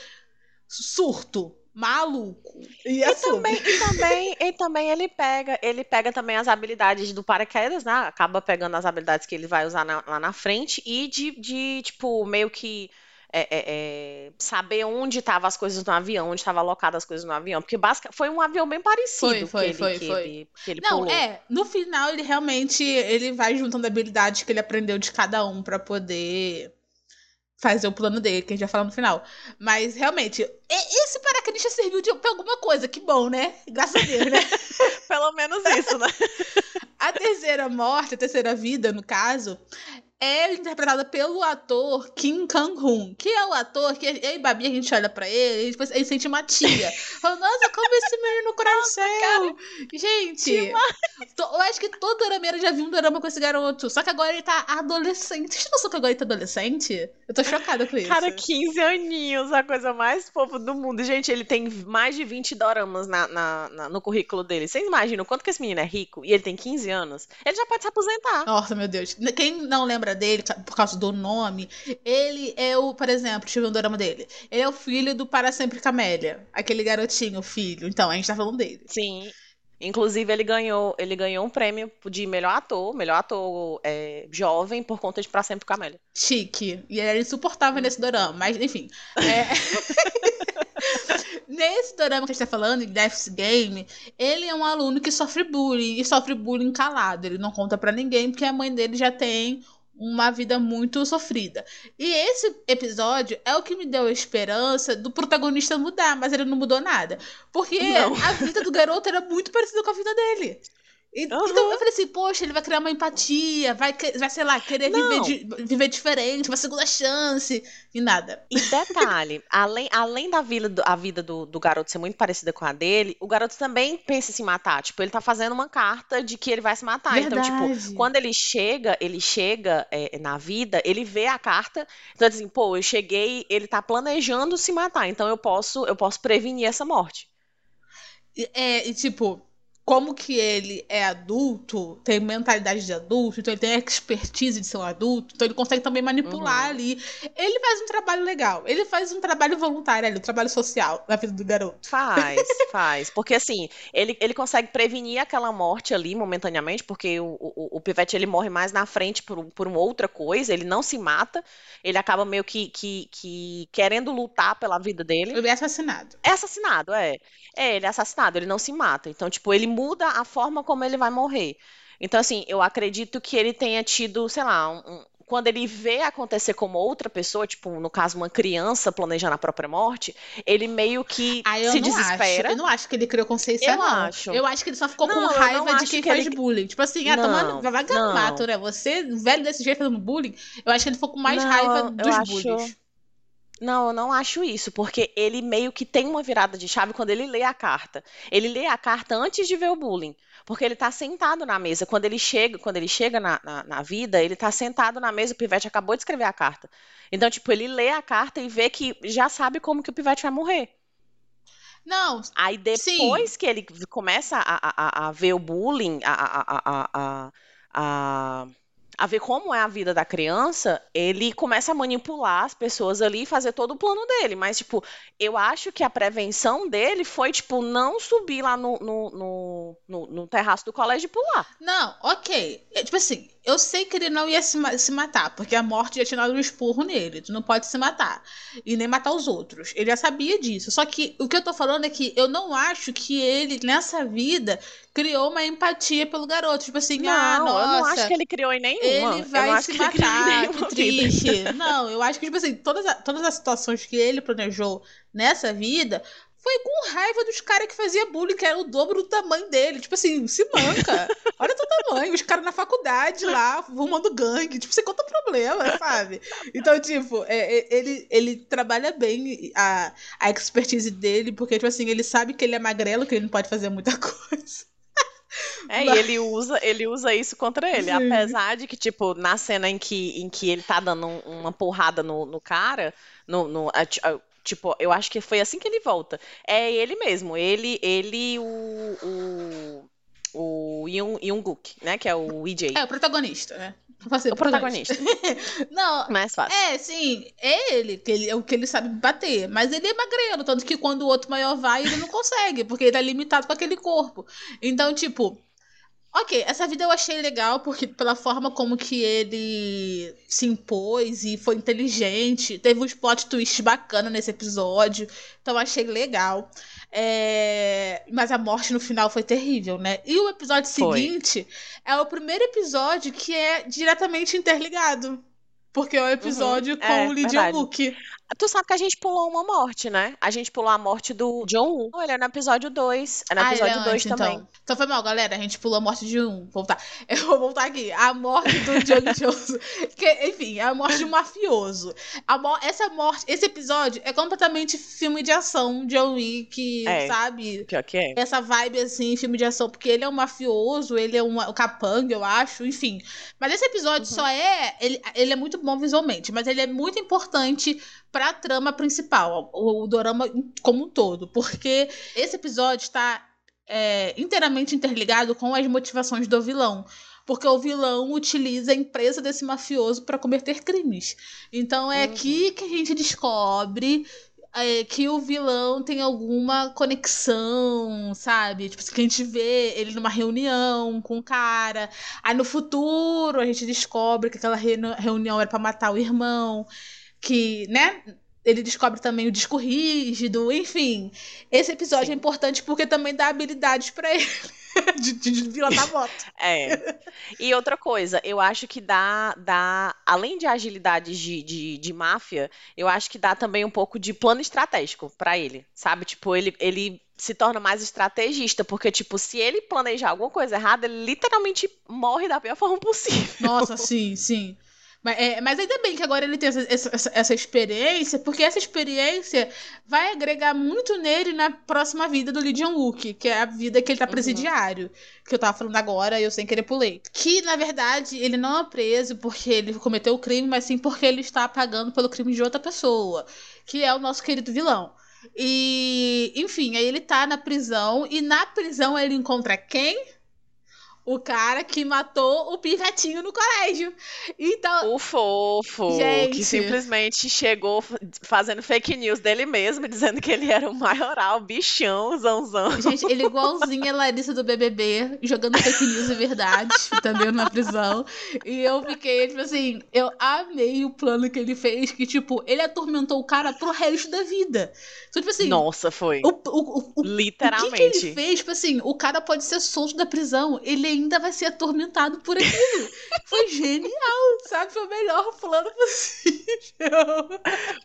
Surto. maluco. E, E também, e também, e também ele pega, ele pega também as habilidades do paraquedas, né? Acaba pegando as habilidades que ele vai usar na- lá na frente e de, de tipo, meio que é, é, é, saber onde estavam as coisas no avião, onde estavam alocadas as coisas no avião. Porque basicamente foi um avião bem parecido Foi, foi, que ele, foi, que foi. ele, que ele Não, pulou. é, no final ele realmente ele vai juntando habilidades que ele aprendeu de cada um pra poder fazer o plano dele, que a gente vai falar no final. Mas realmente, esse paraquedista serviu de, pra alguma coisa, que bom, né? Graças a Deus, né? Pelo menos isso, né? A terceira morte, a terceira vida, no caso, é interpretada pelo ator Kim Kang-hoon, que é o ator que eu e Babi, a gente olha pra ele e depois gente sente uma tia. Fala, nossa, como esse menino cresceu! Gente, to- eu acho que todo dorameiro já viu um dorama com esse garoto. Só que agora ele tá adolescente. Vocês não que agora ele tá adolescente? Eu tô chocada com isso. Cara, 15 aninhos, a coisa mais fofa do mundo. Gente, ele tem mais de 20 doramas na, na- na- no currículo dele. Vocês imaginam quanto que esse menino é rico e ele tem 15 anos? Ele já pode se aposentar. Nossa, meu Deus. Quem não lembra dele por causa do nome, ele é o, por exemplo, deixa eu ver o drama dele. Ele é o filho do Para Sempre Camélia. Aquele garotinho, filho. Então, a gente tá falando dele. Sim. Inclusive, ele ganhou, ele ganhou um prêmio de melhor ator, melhor ator é, jovem, por conta de Pra Sempre Camélia. Chique. E ele era insuportável nesse dorama. Mas, enfim. É... Nesse dorama que a gente tá falando, Death's Game, ele é um aluno que sofre bullying. E sofre bullying calado. Ele não conta pra ninguém, porque a mãe dele já tem uma vida muito sofrida. E esse episódio é o que me deu a esperança do protagonista mudar, mas ele não mudou nada. Porque Não. a vida do garoto era muito parecida com a vida dele. E- Aham. Então eu falei assim, poxa, ele vai criar uma empatia, vai, vai sei lá, querer viver, viver diferente, uma segunda chance, e nada. E detalhe, além, além da vida, do, a vida do, do garoto ser muito parecida com a dele, o garoto também pensa em se matar. Tipo, ele tá fazendo uma carta de que ele vai se matar. Então, tipo, Verdade. quando ele chega, ele chega é, na vida, ele vê a carta, então assim, pô, eu cheguei, ele tá planejando se matar, então eu posso, eu posso prevenir essa morte. É, e tipo, como que ele é adulto, tem mentalidade de adulto, então ele tem expertise de ser um adulto, então ele consegue também manipular Uhum. ali. Ele faz um trabalho legal, ele faz um trabalho voluntário ali, um trabalho social na vida do garoto. Faz, faz. Porque assim, ele, ele consegue prevenir aquela morte ali momentaneamente, porque o, o, o Pivete ele morre mais na frente por, por uma outra coisa, ele não se mata, ele acaba meio que, que, que querendo lutar pela vida dele. Ele é assassinado. É assassinado, é. É, ele é assassinado, ele não se mata. Então, tipo, ele muda a forma como ele vai morrer. Então, assim, eu acredito que ele tenha tido, sei lá, um- quando ele vê acontecer como outra pessoa, tipo, no caso, uma criança planejando a própria morte, ele meio que eu se desespera. acho. Eu não acho que ele criou consciência, Eu não. acho. Eu acho que ele só ficou Não, com raiva de acho quem que faz ele- bullying. Tipo assim, ah, tomando, vai mato, né? Você, velho desse jeito fazendo bullying, eu acho que ele ficou com mais Não, raiva dos acho- bullies. Não, eu não acho isso, porque ele meio que tem uma virada de chave quando ele lê a carta. Ele lê a carta antes de ver o bullying, porque ele tá sentado na mesa. Quando ele chega, quando ele chega na, na, na vida, ele tá sentado na mesa, o Pivete acabou de escrever a carta. Então, tipo, ele lê a carta e vê que já sabe como que o Pivete vai morrer. Não, Aí depois que ele começa a, a, a- a ver o bullying, a, a, a, a, a, ver como é a vida da criança, ele começa a manipular as pessoas ali e fazer todo o plano dele. Mas, tipo, eu acho que a prevenção dele foi, tipo, não subir lá no, no, no, no- no terraço do colégio e pular. Não, ok. É, tipo assim, eu sei que ele não ia se, se matar, porque a morte já tinha dado um esporro nele. Tu não pode se matar. E nem matar os outros. Ele já sabia disso. Só que o que eu tô falando é que eu não acho que ele, nessa vida, criou uma empatia pelo garoto. Tipo assim, ah, não, nossa. eu não acho que ele criou em nenhuma. Ele vai se que matar, que triste. Não, eu acho que, tipo assim, todas, a- todas as situações que ele planejou nessa vida foi com raiva dos caras que fazia bullying, que era o dobro do tamanho dele. Tipo assim, se manca. Olha teu tamanho. Os caras na faculdade lá, fumando gangue. Tipo, você conta problema, sabe? Então, tipo, é- é- ele, ele trabalha bem a, a expertise dele, porque, tipo assim, ele sabe que ele é magrelo, que ele não pode fazer muita coisa. É, Mas- e ele usa, ele usa isso contra ele. Sim. Apesar de que, tipo, na cena em que, em que ele tá dando um- uma porrada no, no cara, no, no- a- ti- a- tipo, eu acho que foi assim que ele volta. É ele mesmo, ele, ele, o, o, o Yoon, Yoon-guk, né? Que é o EJ. É, o protagonista, né? Pra ser o protagonista. Não, Mais fácil. é, sim, é ele, que ele, é o que ele sabe bater. Mas ele é magrelo, tanto que quando o outro maior vai, ele não consegue, porque ele tá limitado com aquele corpo. Então, tipo, ok, essa vida eu achei legal, porque pela forma como que ele se impôs e foi inteligente, teve uns plot twists bacana nesse episódio, então eu achei legal. É, Mas a morte no final foi terrível, né? E o episódio Foi. seguinte é o primeiro episódio que é diretamente interligado. Porque é o episódio com é, o Lee verdade. Tu sabe que a gente pulou uma morte, né? A gente pulou a morte do John Woo. Ele é no episódio 2. É no Ah, episódio é 2 antes, também. Então. então foi mal, galera. A gente pulou a morte de um. Vou voltar. Eu vou voltar aqui. A morte do Jung Johnson. Que, enfim, é a morte de um mafioso. A mo- essa morte, esse episódio é completamente filme de ação. John Wick, É. sabe? Pior que é. essa vibe assim, filme de ação, porque ele é um mafioso, ele é um, um capanga, eu acho, enfim. Mas esse episódio Uhum. só é. Ele, ele é muito bom visualmente, mas ele é muito importante pra trama principal, o, o dorama como um todo. Porque esse episódio está é, inteiramente interligado com as motivações do vilão. Porque o vilão utiliza a empresa desse mafioso para cometer crimes. Então é Uhum. aqui que a gente descobre é, que o vilão tem alguma conexão, sabe? Tipo, que a gente vê ele numa reunião com um cara. Aí no futuro a gente descobre que aquela reuni- reunião era pra matar o irmão. Que, né? Ele descobre também o disco rígido, enfim. Esse episódio é importante porque também dá habilidades pra ele de, de, pilotar moto. É. E outra coisa, eu acho que dá, dá além de agilidades de, de, de máfia, eu acho que dá também um pouco de plano estratégico pra ele, sabe? Tipo, ele, ele se torna mais estrategista, porque, tipo, se ele planejar alguma coisa errada, ele literalmente morre da pior forma possível. Nossa, sim, sim. Mas, é, mas ainda bem que agora ele tem essa, essa, essa experiência, porque essa experiência vai agregar muito nele na próxima vida do Lee Jong-wook, que é a vida que ele tá presidiário, que eu tava falando agora e eu sem querer pulei. Que, na verdade, ele não é preso porque ele cometeu o crime, mas sim porque ele está pagando pelo crime de outra pessoa, que é o nosso querido vilão. E, enfim, aí ele tá na prisão, e na prisão ele encontra quem? O cara que matou o pivetinho no colégio. Então, O fofo, Gente. que simplesmente chegou fazendo fake news dele mesmo, dizendo que ele era o maioral, bichão, zanzão. Gente, ele igualzinho a Larissa do BBB, jogando fake news e verdade, entendeu? Na prisão. E eu fiquei, tipo assim, eu amei o plano que ele fez, que, tipo, ele atormentou o cara pro resto da vida. Então, tipo assim, Nossa, foi. o, o, o, Literalmente. O que, que ele fez? Tipo assim, o cara pode ser solto da prisão, ele ainda vai ser atormentado por aquilo. Foi genial, sabe? Foi o melhor plano possível.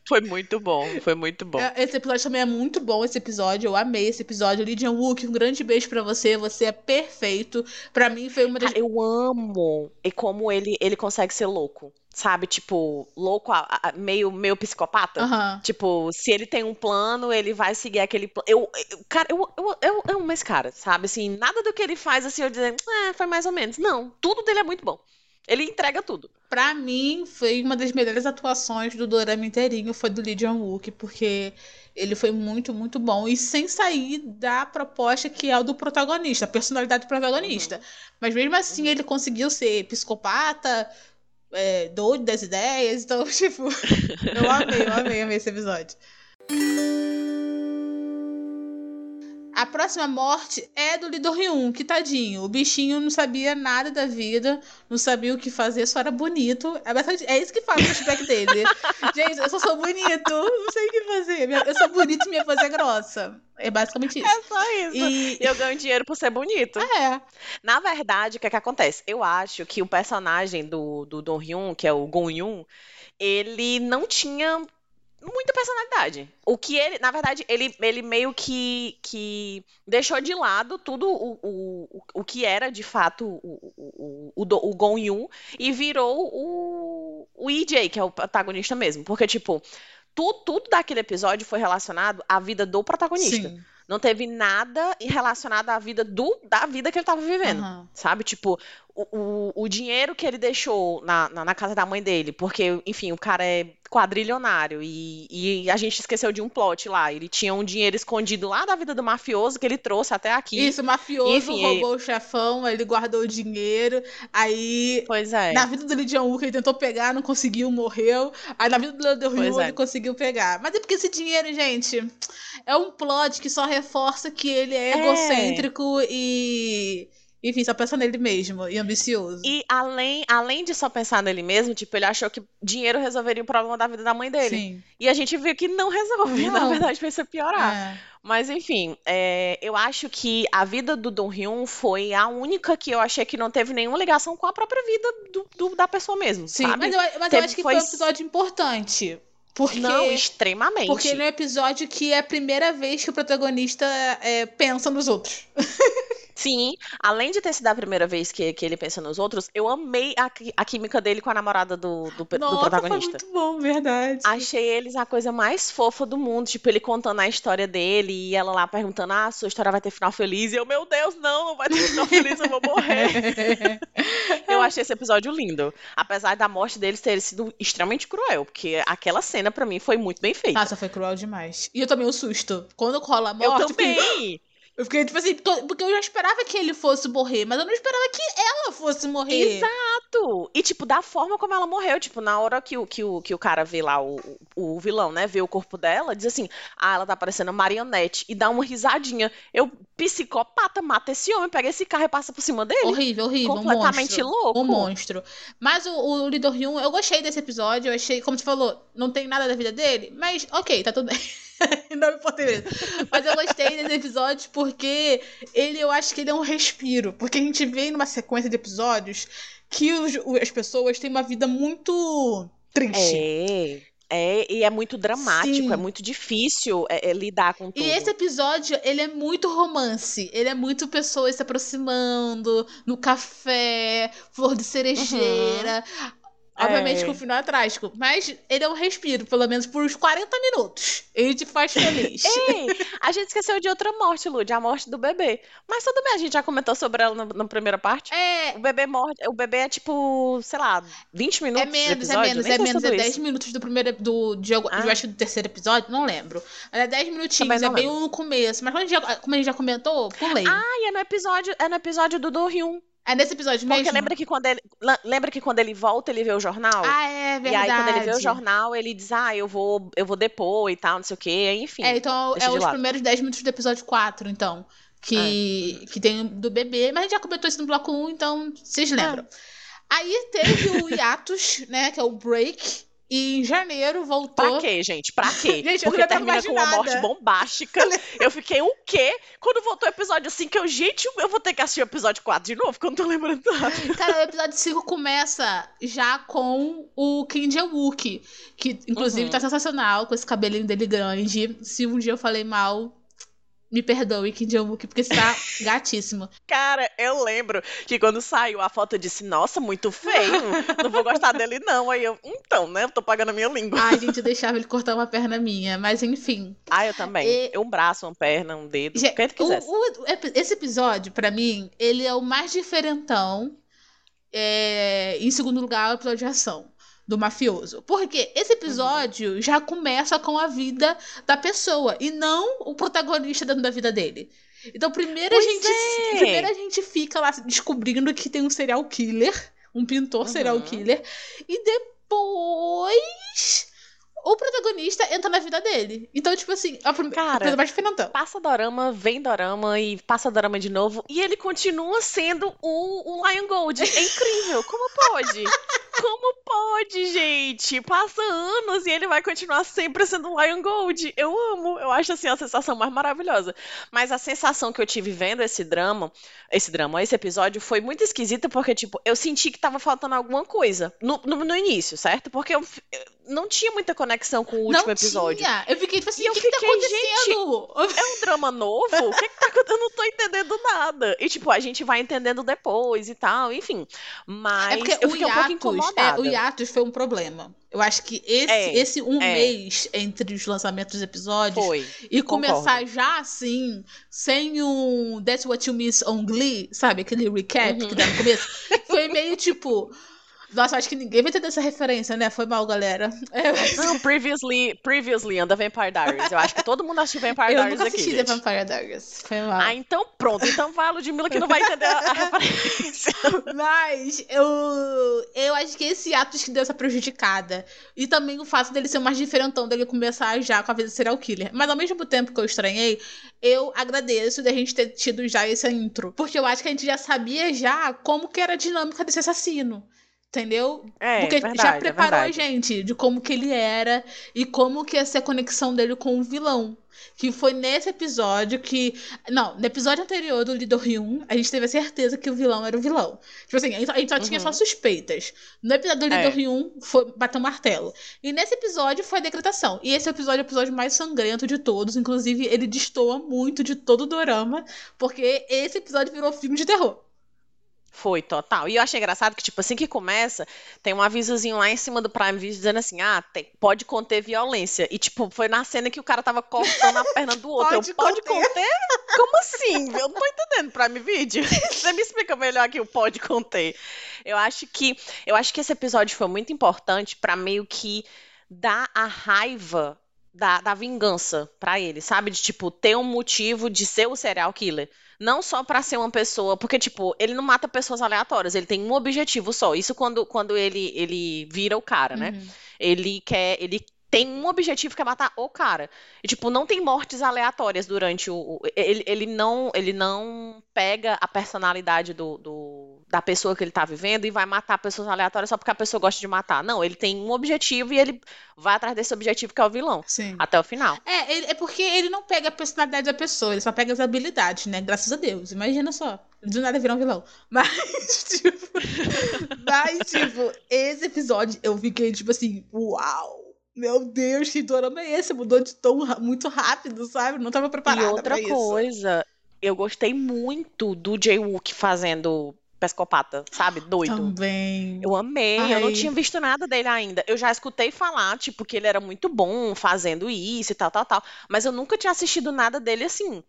Foi muito bom, foi muito bom. É, Esse episódio também é muito bom, esse episódio. Eu amei esse episódio. Lydian Wook, um grande beijo pra você. Você é perfeito. Pra mim foi uma das. Cara, eu amo e como ele, ele consegue ser louco, sabe? Tipo, louco, meio, meio psicopata. Aham. Tipo, se ele tem um plano, ele vai seguir aquele plano. Eu, eu- cara, eu, eu, eu amo esse cara, sabe? Assim, nada do que ele faz, assim, eu dizer, ah, foi mais ou menos. Não, tudo dele é muito bom. Ele entrega tudo. Pra mim, foi uma das melhores atuações do Dorama inteirinho, foi do Lee Jong-wook, porque ele foi muito, muito bom. E sem sair da proposta que é o do protagonista, a personalidade do protagonista. Mas mesmo assim, ele conseguiu ser psicopata, é, doido das ideias. Então, tipo, eu amei, eu amei, amei esse episódio. A próxima morte é do Lee Do-hyun, que tadinho. O bichinho não sabia nada da vida, não sabia o que fazer, só era bonito. É, bastante- é isso que faz o flashback dele. Gente, eu só sou bonito, não sei o que fazer. Eu sou bonito e minha voz é grossa. É basicamente isso. É só isso. E. E eu ganho dinheiro por ser bonito. É. Na verdade, o que é que acontece? Eu acho que o personagem do, do Don Hyun, que é o Gon Yun, ele não tinha muita personalidade. O que ele, na verdade, ele, ele meio que, que deixou de lado tudo o, o, o que era de fato o, o, o, o Gon Yun e virou o, o EJ, que é o protagonista mesmo. Porque, tipo, tudo, tudo daquele episódio foi relacionado à vida do protagonista. Sim. Não teve nada relacionado à vida do, da vida que ele tava vivendo. Aham. Sabe? Tipo, o, o, o dinheiro que ele deixou na, na, na casa da mãe dele, porque, enfim, o cara é quadrilionário e, e a gente esqueceu de um plot lá. Ele tinha um dinheiro escondido lá da vida do mafioso que ele trouxe até aqui. Isso, o mafioso Enfim, roubou o chefão, ele guardou o dinheiro, aí Pois é. na vida do Lee Jong-wook ele tentou pegar, não conseguiu, morreu. Aí na vida do Leo Ryu é. ele conseguiu pegar. Mas é porque esse dinheiro, gente, é um plot que só reforça que ele é É. egocêntrico e... Enfim, só pensa nele mesmo e ambicioso. E além, além de só pensar nele mesmo, tipo, ele achou que dinheiro resolveria o problema da vida da mãe dele. Sim. E a gente viu que não resolve, na Não. verdade, fez piorar. É. Mas enfim, é, eu acho que a vida do Dong Hyun foi a única que eu achei que não teve nenhuma ligação com a própria vida do, do- da pessoa mesmo, Sim, sabe? mas, eu, mas eu Teve- acho que foi- foi um episódio importante. Porque, Não, extremamente. porque ele é um episódio que é a primeira vez que o protagonista é, pensa nos outros. Sim, além de ter sido a primeira vez que, que ele pensa nos outros, eu amei a, a química dele com a namorada do, do, pe- do Nossa, foi protagonista. muito bom, verdade. Achei eles a coisa mais fofa do mundo, tipo, ele contando a história dele e ela lá perguntando: Ah, sua história vai ter final feliz. E eu, meu Deus, não, não vai ter final feliz, eu vou morrer. Eu achei esse episódio lindo. Apesar da morte deles ter sido extremamente cruel, porque aquela cena pra mim foi muito bem feita. Nossa, foi cruel demais. E eu tomei um susto. Quando rola a morte, eu também. Eu fiquei tipo assim, porque eu já esperava que ele fosse morrer, mas eu não esperava que ela fosse morrer. Exato! E, tipo, da forma como ela morreu, tipo, na hora que o, que o, que o cara vê lá, o, o vilão, né, vê o corpo dela, diz assim, ah, ela tá parecendo marionete, e dá uma risadinha. Eu, psicopata, mata esse homem, pega esse carro e passa por cima dele. Horrível, horrível. um Completamente monstro. louco. Um monstro. Mas o, o Lee Do-hyun, eu gostei desse episódio. Eu achei, como você falou, não tem nada da vida dele, mas ok, tá tudo bem. não me mesmo. Mas eu gostei desse episódio porque ele, eu acho que ele é um respiro. Porque a gente vê numa sequência de episódios que os- as pessoas têm uma vida muito triste. É, é, e é muito dramático, Sim. é muito difícil é, é, lidar com tudo. E esse episódio, ele é muito romance. Ele é muito pessoas se aproximando, no café, flor de cerejeira. Obviamente É. que o final é trágico, mas ele é um respiro, pelo menos por uns 40 minutos. Ele te faz feliz. Ei, a gente esqueceu de outra morte, Lud, a morte do bebê. Mas tudo bem, a gente já comentou sobre ela na, primeira parte. É, O bebê morre, o bebê é tipo, sei lá, 20 minutos é de menos, é menos, é menos. É isso. 10 minutos do primeiro. Do, algum- Ah. eu acho que do terceiro episódio, não lembro. É 10 minutinhos, é bem no começo. Mas quando a gente já, como a gente já comentou, pulei. Ah, e é no episódio, é no episódio do Do Hyun. É nesse episódio Porque mesmo. lembra que quando ele, lembra que quando ele volta, ele vê o jornal? Ah, é e verdade. aí quando ele vê o jornal, ele diz: "Ah, eu vou, eu vou depor e tal, não sei o quê". Enfim. É, então é os lado. primeiros 10 minutos do episódio 4, então. Que, que tem do bebê. Mas a gente já comentou isso no bloco 1, então vocês lembram. Aí teve o hiatus, né? Que é o break. E em janeiro voltou. Pra quê, gente? Pra quê? Gente, Porque termina com uma nada. morte bombástica. Eu fiquei, o quê? Quando voltou o episódio 5, eu, gente, eu vou ter que assistir o episódio 4 de novo, porque eu não tô lembrando nada. Cara, o episódio 5 começa já com o Kim Jae-wook, que inclusive Uhum. tá sensacional, com esse cabelinho dele grande. Se um dia eu falei mal, me perdoe, Kim Jae-wook, porque está gatíssimo. Cara, eu lembro que quando saiu a foto eu disse, nossa, muito feio. Não vou gostar dele, não. Aí eu, então, né? Eu tô pagando a minha língua. Ai, gente, eu deixava ele cortar uma perna minha, mas enfim. Ah, eu também. E- Um braço, uma perna, um dedo, Gente, o que o- quisesse. o- o esse episódio, pra mim, ele é o mais diferentão. é, em segundo lugar, é o episódio de ação do mafioso. Porque esse episódio Uhum. já começa com a vida da pessoa e não o protagonista dentro da vida dele. Então, primeiro a gente, é. primeiro a gente fica lá descobrindo que tem um serial killer, um pintor serial Uhum. killer, e depois o protagonista entra na vida dele. Então, tipo assim, a prim- a Cara, coisa mais diferentão. Passa dorama, vem dorama e passa dorama de novo. E ele continua sendo o, o Lion Gold. É incrível. Como pode? Como pode, gente? Passa anos e ele vai continuar sempre sendo Lion Gold. Eu amo. Eu acho assim a sensação mais maravilhosa. Mas a sensação que eu tive vendo esse drama, esse drama, esse episódio, foi muito esquisita porque, tipo, eu senti que tava faltando alguma coisa no, no, no início, certo? Porque eu, eu não tinha muita conexão com o último não episódio. Tinha. Eu fiquei tipo assim, o que, que tá acontecendo? É um drama novo? O que, que tá acontecendo? Eu não tô entendendo nada. E, tipo, a gente vai entendendo depois e tal, enfim. Mas É eu fiquei um pouco incomodada. É, o hiatus foi um problema. Eu acho que esse, É, esse um é. mês entre os lançamentos dos episódios Foi. e concordo. começar já assim, sem um That's What You Miss on Glee, sabe? Aquele recap Uhum. que dá no começo. Foi meio tipo. Nossa, acho que ninguém vai entender essa referência, né? Foi mal, galera. É, mas- Não, previously, previously The Vampire Diaries. Eu acho que todo mundo assistiu Vampire eu Diaries nunca aqui, assisti gente. The Vampire Diaries. Foi mal. Ah, então pronto. Então vai a Ludmilla que não vai entender a, a referência. Mas eu, eu acho que esse ato que deu essa prejudicada. E também o fato dele ser mais diferentão, dele começar já com a vida de serial killer. Mas ao mesmo tempo que eu estranhei, eu agradeço da gente ter tido já esse intro. Porque eu acho que a gente já sabia já como que era a dinâmica desse assassino. Entendeu? É, Porque verdade, já é preparou a verdade. gente de como que ele era e como que ia ser a conexão dele com o vilão. Que foi nesse episódio que. Não, no episódio anterior do Lidor Ryun, a gente teve a certeza que o vilão era o vilão. Tipo assim, a gente, a gente só tinha Uhum. só suspeitas. No episódio do É. Lidor Ryun, foi bater o martelo. E nesse episódio foi a decretação. E esse episódio é o episódio mais sangrento de todos. Inclusive, ele destoa muito de todo o dorama, porque esse episódio virou filme de terror. Foi, total. E eu achei engraçado que, tipo, assim que começa, tem um avisozinho lá em cima do Prime Video dizendo assim, ah, tem- pode conter violência. E, tipo, foi na cena que o cara tava cortando a perna do outro. Pode eu, pode conter. Como assim? Eu não tô entendendo, Prime Video. Você me explica melhor aqui o pode conter. Eu acho que, eu acho que esse episódio foi muito importante pra meio que dar a raiva da, da vingança pra ele, sabe? De, tipo, ter um motivo de ser o serial killer. Não só pra ser uma pessoa, porque, tipo, ele não mata pessoas aleatórias, ele tem um objetivo só. Isso quando, quando ele, ele vira o cara, né? Uhum. Ele quer. Ele tem um objetivo que é matar o cara. E, tipo, não tem mortes aleatórias durante o. ele, ele, não, ele não pega a personalidade do, do- da pessoa que ele tá vivendo e vai matar pessoas aleatórias só porque a pessoa gosta de matar. Não, ele tem um objetivo e ele vai atrás desse objetivo que é o vilão. Sim. Até o final. É, ele- é porque ele não pega a personalidade da pessoa, ele só pega as habilidades, né? Graças a Deus. Imagina só. Do nada virar um vilão. Mas, tipo. mas, tipo, esse episódio eu fiquei, tipo assim, uau! Meu Deus, que dorama é esse? Mudou de tom muito rápido, sabe? Não tava preparada E outra coisa, eu gostei muito do Jay Wook fazendo pescopata, sabe? Doido. Também. Eu amei, eu não Ai. tinha visto nada dele ainda. Eu já escutei falar, tipo, que ele era muito bom fazendo isso e tal, tal, tal. Mas eu nunca tinha assistido nada dele assim.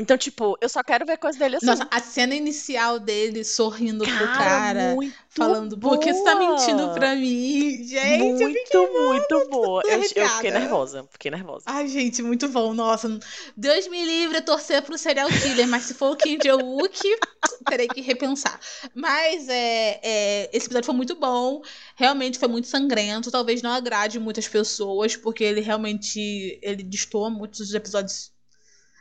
Então, tipo, eu só quero ver coisa dele assim. Nossa, a cena inicial dele sorrindo pro cara, cara, muito falando, por que você tá boa. mentindo pra mim? Gente, eu muito, fiquei muito boa. Eu, eu fiquei nervosa, fiquei nervosa. Ai, gente, muito bom. Nossa, Deus me livre a torcer pro serial killer, mas se for o Kim Jong-wook, terei que repensar. Mas é, é, esse episódio foi muito bom, realmente foi muito sangrento, talvez não agrade muitas pessoas, porque ele realmente ele destoa muitos dos episódios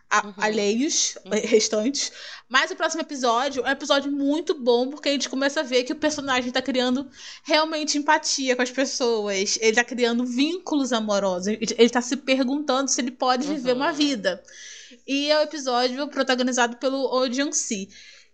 a- Uhum. alheios eh, restantes. Mas o próximo episódio é um episódio muito bom, porque a gente começa a ver que o personagem tá criando realmente empatia com as pessoas. Ele tá criando vínculos amorosos. Ele tá se perguntando se ele pode viver uma Uhum. vida. E é o episódio protagonizado pelo Oh Jung-si.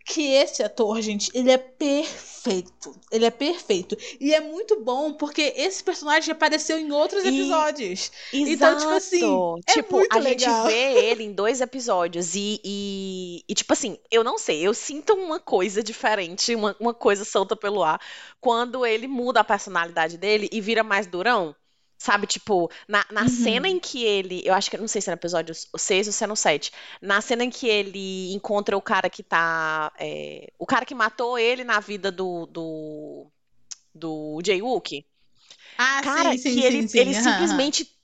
Que esse ator, gente, ele é perfeito. Ele é perfeito. E é muito bom porque esse personagem apareceu em outros E- episódios. Exato. Então, tipo assim, é tipo, muito a gente legal. vê ele em dois episódios e, e, e, tipo assim, eu não sei, eu sinto uma coisa diferente, uma, uma coisa solta pelo ar, quando ele muda a personalidade dele e vira mais durão. Sabe, tipo, na, na Uhum. cena em que ele. Eu acho que não sei se é no episódio 6 ou se é no 7. Na cena em que ele encontra o cara que tá. é, o cara que matou ele na vida do. do. do Jay Wook. Ah, Cara, sim, sim, que sim, ele, sim. ele simplesmente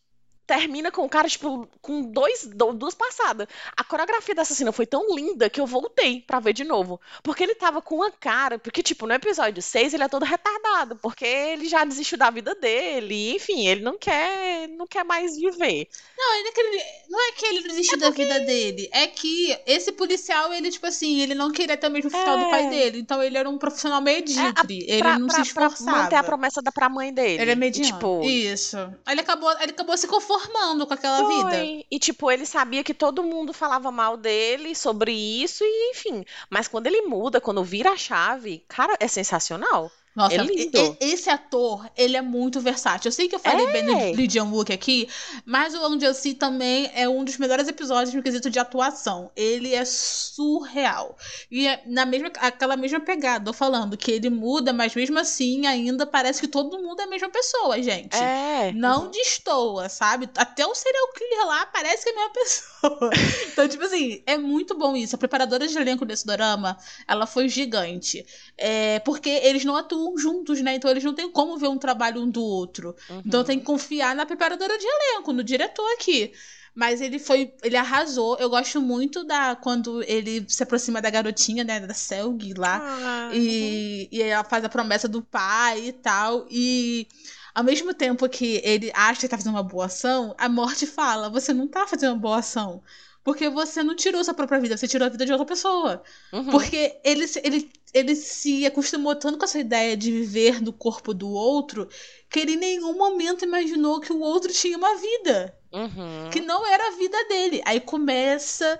termina com o cara, tipo, com dois, do- duas passadas. A coreografia dessa cena foi tão linda que eu voltei pra ver de novo. Porque ele tava com uma cara. Porque, tipo, no episódio 6 ele é todo retardado. Porque ele já desistiu da vida dele. Enfim, ele não quer, não quer mais viver. Não, ele não é que ele, não é que ele desistiu da vida dele. É que esse policial, ele, tipo assim, ele não queria ter o mesmo final do pai É. dele. Então ele era um profissional medíocre. ele Pra, não pra- se pra esforçava. manter a promessa da, pra mãe dele. Ele é E, mediano. tipo, Isso. Ele acabou, ele acabou se conformando com aquela vida. Foi. E, tipo, ele sabia que todo mundo falava mal dele sobre isso, e enfim. Mas quando ele muda, quando vira a chave, cara, é sensacional. Nossa, É lindo. esse ator, ele é muito versátil. Eu sei que eu falei É. bem do Lee Jong-wook aqui, mas o Wang Si também é um dos melhores episódios no quesito de atuação. Ele é surreal. E é na mesma, aquela mesma pegada, eu falando que ele muda, mas mesmo assim ainda parece que todo mundo é a mesma pessoa, gente. É. Não destoa, sabe? Até o serial killer lá parece que é a mesma pessoa. então, tipo assim, é muito bom isso. A preparadora de elenco desse dorama, ela foi gigante. É, porque eles não atuam juntos, né? Então eles não têm como ver um trabalho um do outro. Uhum. Então tem que confiar na preparadora de elenco, no diretor aqui. Mas ele foi. Ele arrasou. Eu gosto muito da. Quando ele se aproxima da garotinha, né? Da Selg lá. Ah, E, e ela faz a promessa do pai e tal. E ao mesmo tempo que ele acha que tá fazendo uma boa ação, a morte fala: você não tá fazendo uma boa ação. Porque você não tirou sua própria vida, você tirou a vida de outra pessoa. uhum. Porque ele, se- ele, ele se acostumou tanto com essa ideia de viver no corpo do outro que ele em nenhum momento imaginou que o outro tinha uma vida Uhum. que não era a vida dele. Aí começa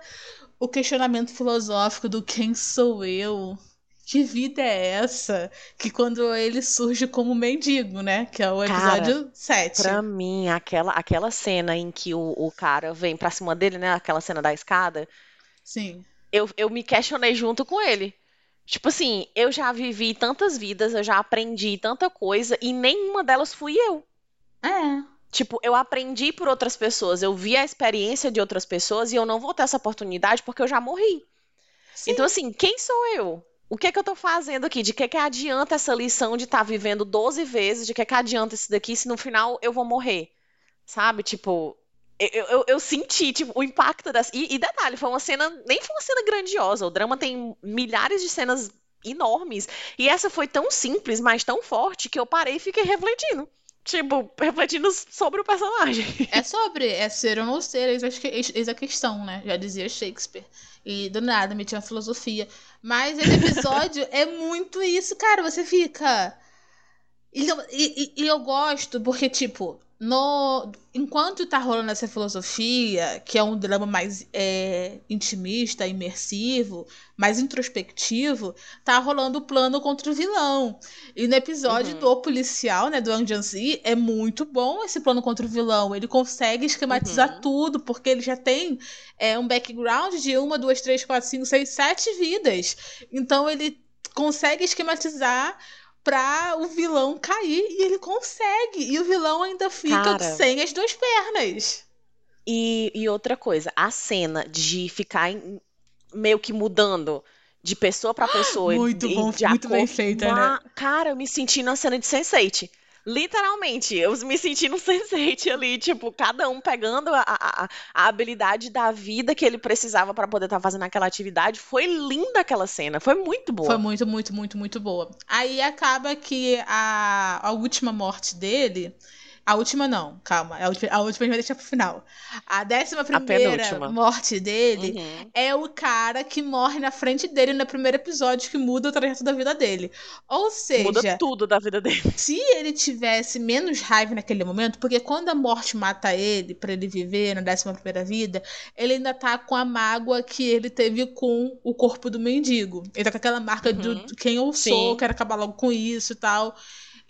o questionamento filosófico do quem sou eu? Que vida é essa? Que quando ele surge como mendigo, né? Que é o Cara, episódio 7. Pra mim, aquela, aquela cena em que o, o cara vem pra cima dele, né? Aquela cena da escada, Sim. eu, eu me questionei junto com ele. Tipo assim, eu já vivi tantas vidas, eu já aprendi tanta coisa e nenhuma delas fui eu. É. Tipo, eu aprendi por outras pessoas, eu vi a experiência de outras pessoas e eu não vou ter essa oportunidade porque eu já morri. Sim. Então, assim, quem sou eu? O que é que eu tô fazendo aqui? De que que adianta essa lição de estar vivendo 12 vezes? De que que adianta isso daqui se no final eu vou morrer? Sabe? Tipo, eu, eu, eu senti, tipo, o impacto dessa. E, e detalhe, foi uma cena. Nem foi uma cena grandiosa. O drama tem milhares de cenas enormes. E essa foi tão simples, mas tão forte, que eu parei e fiquei refletindo. Tipo, refletindo sobre o personagem. É sobre, é ser ou não ser, eis a, eis- questão, né? Já dizia Shakespeare. E do nada metia uma filosofia. Mas esse episódio é muito isso, cara. Você fica. E- e- e eu gosto porque, tipo, no, enquanto tá rolando essa filosofia, que é um drama mais é, intimista, imersivo, mais introspectivo, tá rolando o plano contra o vilão. E no episódio Uhum. do policial, né, do Ang Zi, é muito bom esse plano contra o vilão. Ele consegue esquematizar Uhum. tudo, porque ele já tem é, um background de uma, duas, três, quatro, cinco, seis, sete vidas. Então ele consegue esquematizar pra o vilão cair e ele consegue. E o vilão ainda fica Cara. sem as duas pernas. E, e outra coisa, a cena de ficar em- meio que mudando de pessoa pra pessoa. e- Muito e bom, muito bem feita, né? Ma- Cara, eu me senti na cena de Sense8. Literalmente, eu me senti no Sense8 ali, tipo, cada um pegando a, a, a- habilidade da vida que ele precisava pra poder estar fazendo aquela atividade. Foi linda aquela cena, foi muito boa. Foi muito, muito, muito, muito boa. Aí acaba que a, a última morte dele. A última não, calma. A última, a última a gente vai deixar pro final. A décima primeira penúltima. morte dele Uhum. é o cara que morre na frente dele no primeiro episódio que muda o trajeto da vida dele. Ou seja, Muda tudo da vida dele. se ele tivesse menos raiva naquele momento, porque quando a morte mata ele pra ele viver na décima primeira vida, ele ainda tá com a mágoa que ele teve com o corpo do mendigo. Ele tá com aquela marca Uhum. do quem eu sou, Sim. quero acabar logo com isso e tal.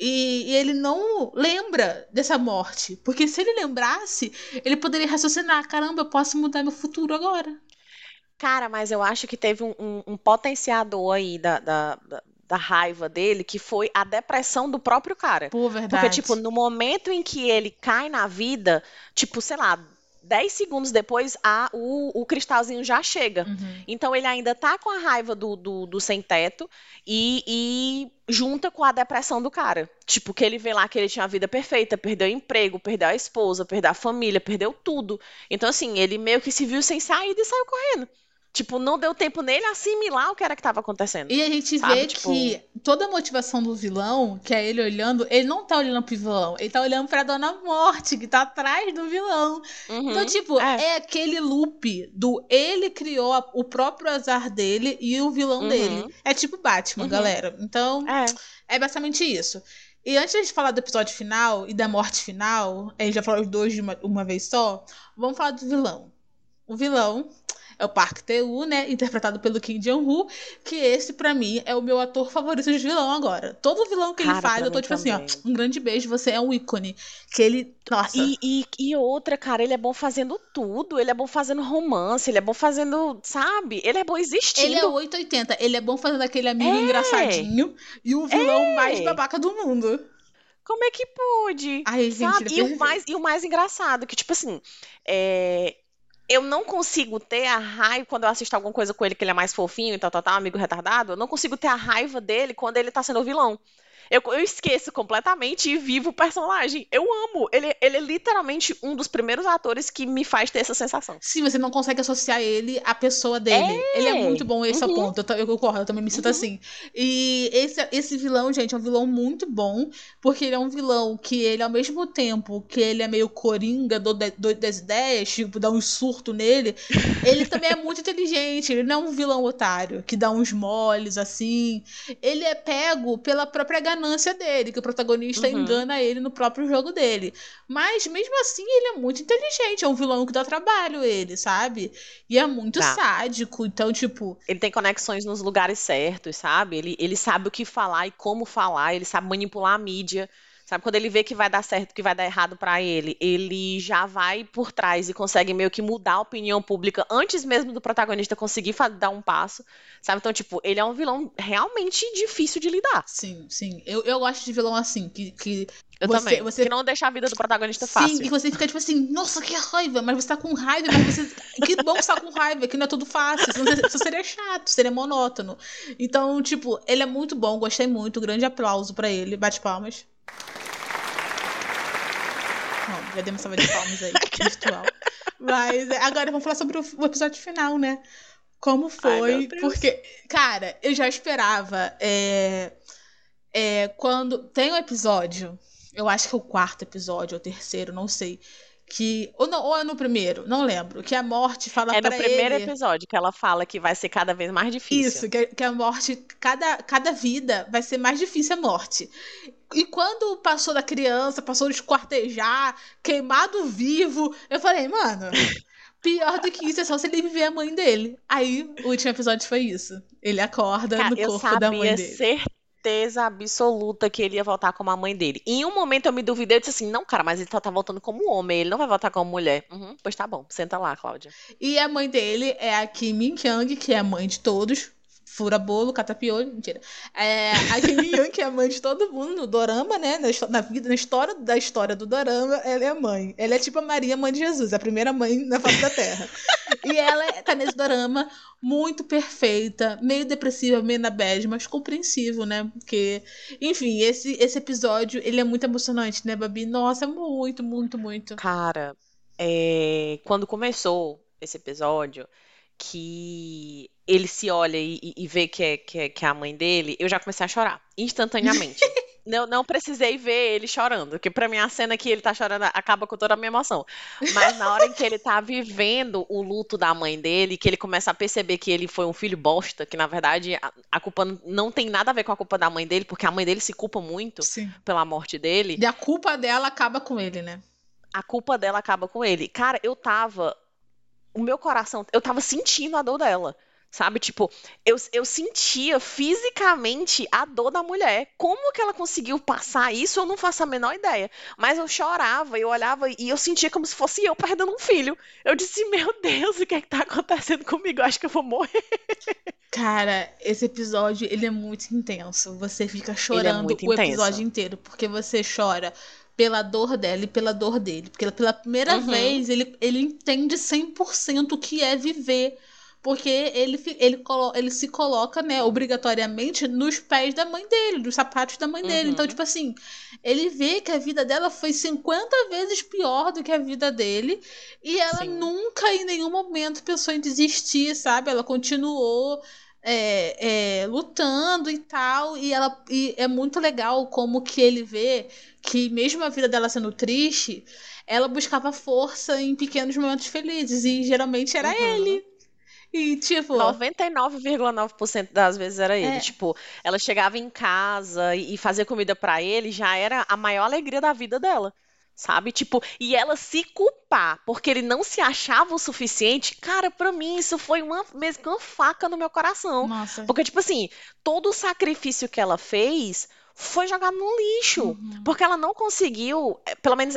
E, e ele não lembra dessa morte. Porque se ele lembrasse, ele poderia raciocinar: caramba, eu posso mudar meu futuro agora. Cara, mas eu acho que teve um, um- um potenciador aí da, da, da- da raiva dele, que foi a depressão do próprio cara. Pô, Porque, verdade. tipo, no momento em que ele cai na vida, tipo, sei lá, 10 segundos depois, a, o, o cristalzinho já chega. Uhum. Então ele ainda tá com a raiva do, do, do sem-teto e, e junta com a depressão do cara. Tipo, que ele vê lá que ele tinha a vida perfeita, perdeu o emprego, perdeu a esposa, perdeu a família, perdeu tudo. Então, assim, ele meio que se viu sem saída e saiu correndo. Tipo, não deu tempo nele assimilar o que era que tava acontecendo. E a gente Sabe, vê tipo- que toda a motivação do vilão, que é ele olhando, ele não tá olhando pro vilão, ele tá olhando pra Dona Morte, que tá atrás do vilão. Uhum. Então, tipo, é. é. aquele loop do ele criou a- o próprio azar dele e o vilão Uhum. dele. É tipo Batman, Uhum. galera. Então, É. é basicamente isso. E antes de falar do episódio final e da morte final, a gente já falou os dois de uma, uma vez só, vamos falar do vilão. O vilão é o Park Tae-woo, né, interpretado pelo Kim Jong-woo, que esse pra mim é o meu ator favorito de vilão agora. Todo vilão que ele Cara, faz, pra eu tô tipo assim, ó, também. um grande beijo, você é um ícone. Que ele, nossa, E, e, e outra, cara, ele é bom fazendo tudo. Ele é bom fazendo romance, ele é bom fazendo, sabe? Ele é bom existindo. ele é 880, ele é bom fazendo aquele amigo É. engraçadinho e o vilão É. mais babaca do mundo. Como é que pôde? Ai, gente, ele é E o mais, e o mais engraçado, que, tipo assim, é, eu não consigo ter a raiva quando eu assisto alguma coisa com ele que ele é mais fofinho e tal, tal, tal, amigo retardado. Eu não consigo ter a raiva dele quando ele tá sendo vilão. Eu, eu esqueço completamente e vivo o personagem. Eu amo. Ele, ele é literalmente um dos primeiros atores que me faz ter essa sensação. Sim, você não consegue associar ele à pessoa dele. É. Ele é muito bom, esse é o Uhum. ponto. Eu, eu concordo, eu também me sinto Uhum. assim. E esse, esse vilão, gente, é um vilão muito bom, porque ele é um vilão que ele, ao mesmo tempo que ele é meio coringa, do, do, das ideias, tipo, dá um surto nele, ele também é muito inteligente. Ele não é um vilão otário, que dá uns moles, assim. Ele é pego pela própria ganância dele, que o protagonista Uhum. engana ele no próprio jogo dele. Mas mesmo assim, ele é muito inteligente. É um vilão que dá trabalho, ele, sabe? E é muito Dá. sádico. Então, tipo, Ele tem conexões nos lugares certos, sabe? Ele, ele sabe o que falar e como falar, ele sabe manipular a mídia. Sabe, quando ele vê que vai dar certo, que vai dar errado pra ele, ele já vai por trás e consegue meio que mudar a opinião pública antes mesmo do protagonista conseguir dar um passo. Sabe? Então, tipo, ele é um vilão realmente difícil de lidar. sim, sim. Eu, eu gosto de vilão assim, que. que Eu Você- também. você- Que não deixa a vida do protagonista Sim, fácil. e você fica tipo assim, nossa, que raiva, mas você tá com raiva, mas você. Que bom que você tá com raiva, que não é tudo fácil. Senão isso seria chato, seria monótono. Então, tipo, ele é muito bom, gostei muito. Grande aplauso pra ele. Bate palmas. Bom, já demos salva de palmas aí, virtual. Mas é, agora vamos falar sobre o, episódio final, né? Como Ai, foi? Deus. porque, cara, eu já esperava. é, é, quando tem um episódio, eu acho que é o quarto episódio, ou o terceiro, não sei. Que. Ou, não, ou é no primeiro, não lembro. Que a morte fala É no pra primeiro ele. episódio que ela fala que vai ser cada vez mais difícil. Isso, que, que a morte, cada, cada vida vai ser mais difícil a morte. E quando passou da criança, passou de esquartejar, queimado vivo, eu falei, mano, pior do que isso é só se ele viver a mãe dele. Aí o último episódio foi isso. Ele acorda Cara, no eu corpo da mãe sabia dele. Certeza absoluta que ele ia voltar como a mãe dele. Em um momento eu me duvidei, eu disse assim, não, cara, mas ele só tá voltando como homem, ele não vai voltar como mulher. Uhum, pois tá bom, senta lá, Cláudia. E a mãe dele é a Kim Min Kyung, que é a mãe de todos. Fura bolo, cata piolho, mentira. É, a Kim Kyung, que é a mãe de todo mundo no dorama, né? Na, na vida, na história da história do dorama, ela é a mãe. Ela é tipo a Maria, mãe de Jesus, a primeira mãe na face da terra. e ela tá nesse dorama muito perfeita, meio depressiva, meio na bad, mas compreensível, né? Porque, enfim, esse, esse episódio, ele é muito emocionante, né, Babi? Nossa, muito, muito, muito. Cara, é, quando começou esse episódio, que ele se olha e, e- vê que é, que, é, que é a mãe dele, eu já comecei a chorar, instantaneamente. Não, não precisei ver ele chorando, porque pra mim a cena que ele tá chorando acaba com toda a minha emoção. Mas na hora em que ele tá vivendo o luto da mãe dele, que ele começa a perceber que ele foi um filho bosta, que na verdade a, a culpa não- não tem nada a ver com a culpa da mãe dele, porque a mãe dele se culpa muito Sim. pela morte dele E a culpa dela acaba com ele, né? a culpa dela acaba com ele. Cara, eu tava. O meu coração, eu tava sentindo a dor dela. Sabe? Tipo, eu, eu sentia fisicamente a dor da mulher. Como que ela conseguiu passar isso? Eu não faço a menor ideia. Mas eu chorava, eu olhava e eu sentia como se fosse eu perdendo um filho. Eu disse, meu Deus, o que é que tá acontecendo comigo? Eu acho que eu vou morrer. Cara, esse episódio, ele é muito intenso. Você fica chorando muito o intenso. episódio inteiro, porque você chora pela dor dela e pela dor dele. Porque pela primeira Uhum. vez, ele, ele entende 100% o que é viver. Porque ele, ele, ele se coloca, né, obrigatoriamente nos pés da mãe dele, nos sapatos da mãe dele. Uhum. Então, tipo assim, ele vê que a vida dela foi 50 vezes pior do que a vida dele. E ela Sim. nunca, em nenhum momento, pensou em desistir, sabe? Ela continuou é, é, lutando e tal. E, ela, e é muito legal como que ele vê que, mesmo a vida dela sendo triste, ela buscava força em pequenos momentos felizes. E geralmente era Uhum. ele. E, tipo. 99,9% das vezes era ele. É. Tipo, ela chegava em casa e fazia comida pra ele, já era a maior alegria da vida dela. Sabe? Tipo, e ela se culpar porque ele não se achava o suficiente, cara, pra mim isso foi uma, mesmo uma faca no meu coração. Nossa. Porque, tipo assim, todo o sacrifício que ela fez foi jogado no lixo. Uhum. Porque ela não conseguiu, eh, pelo menos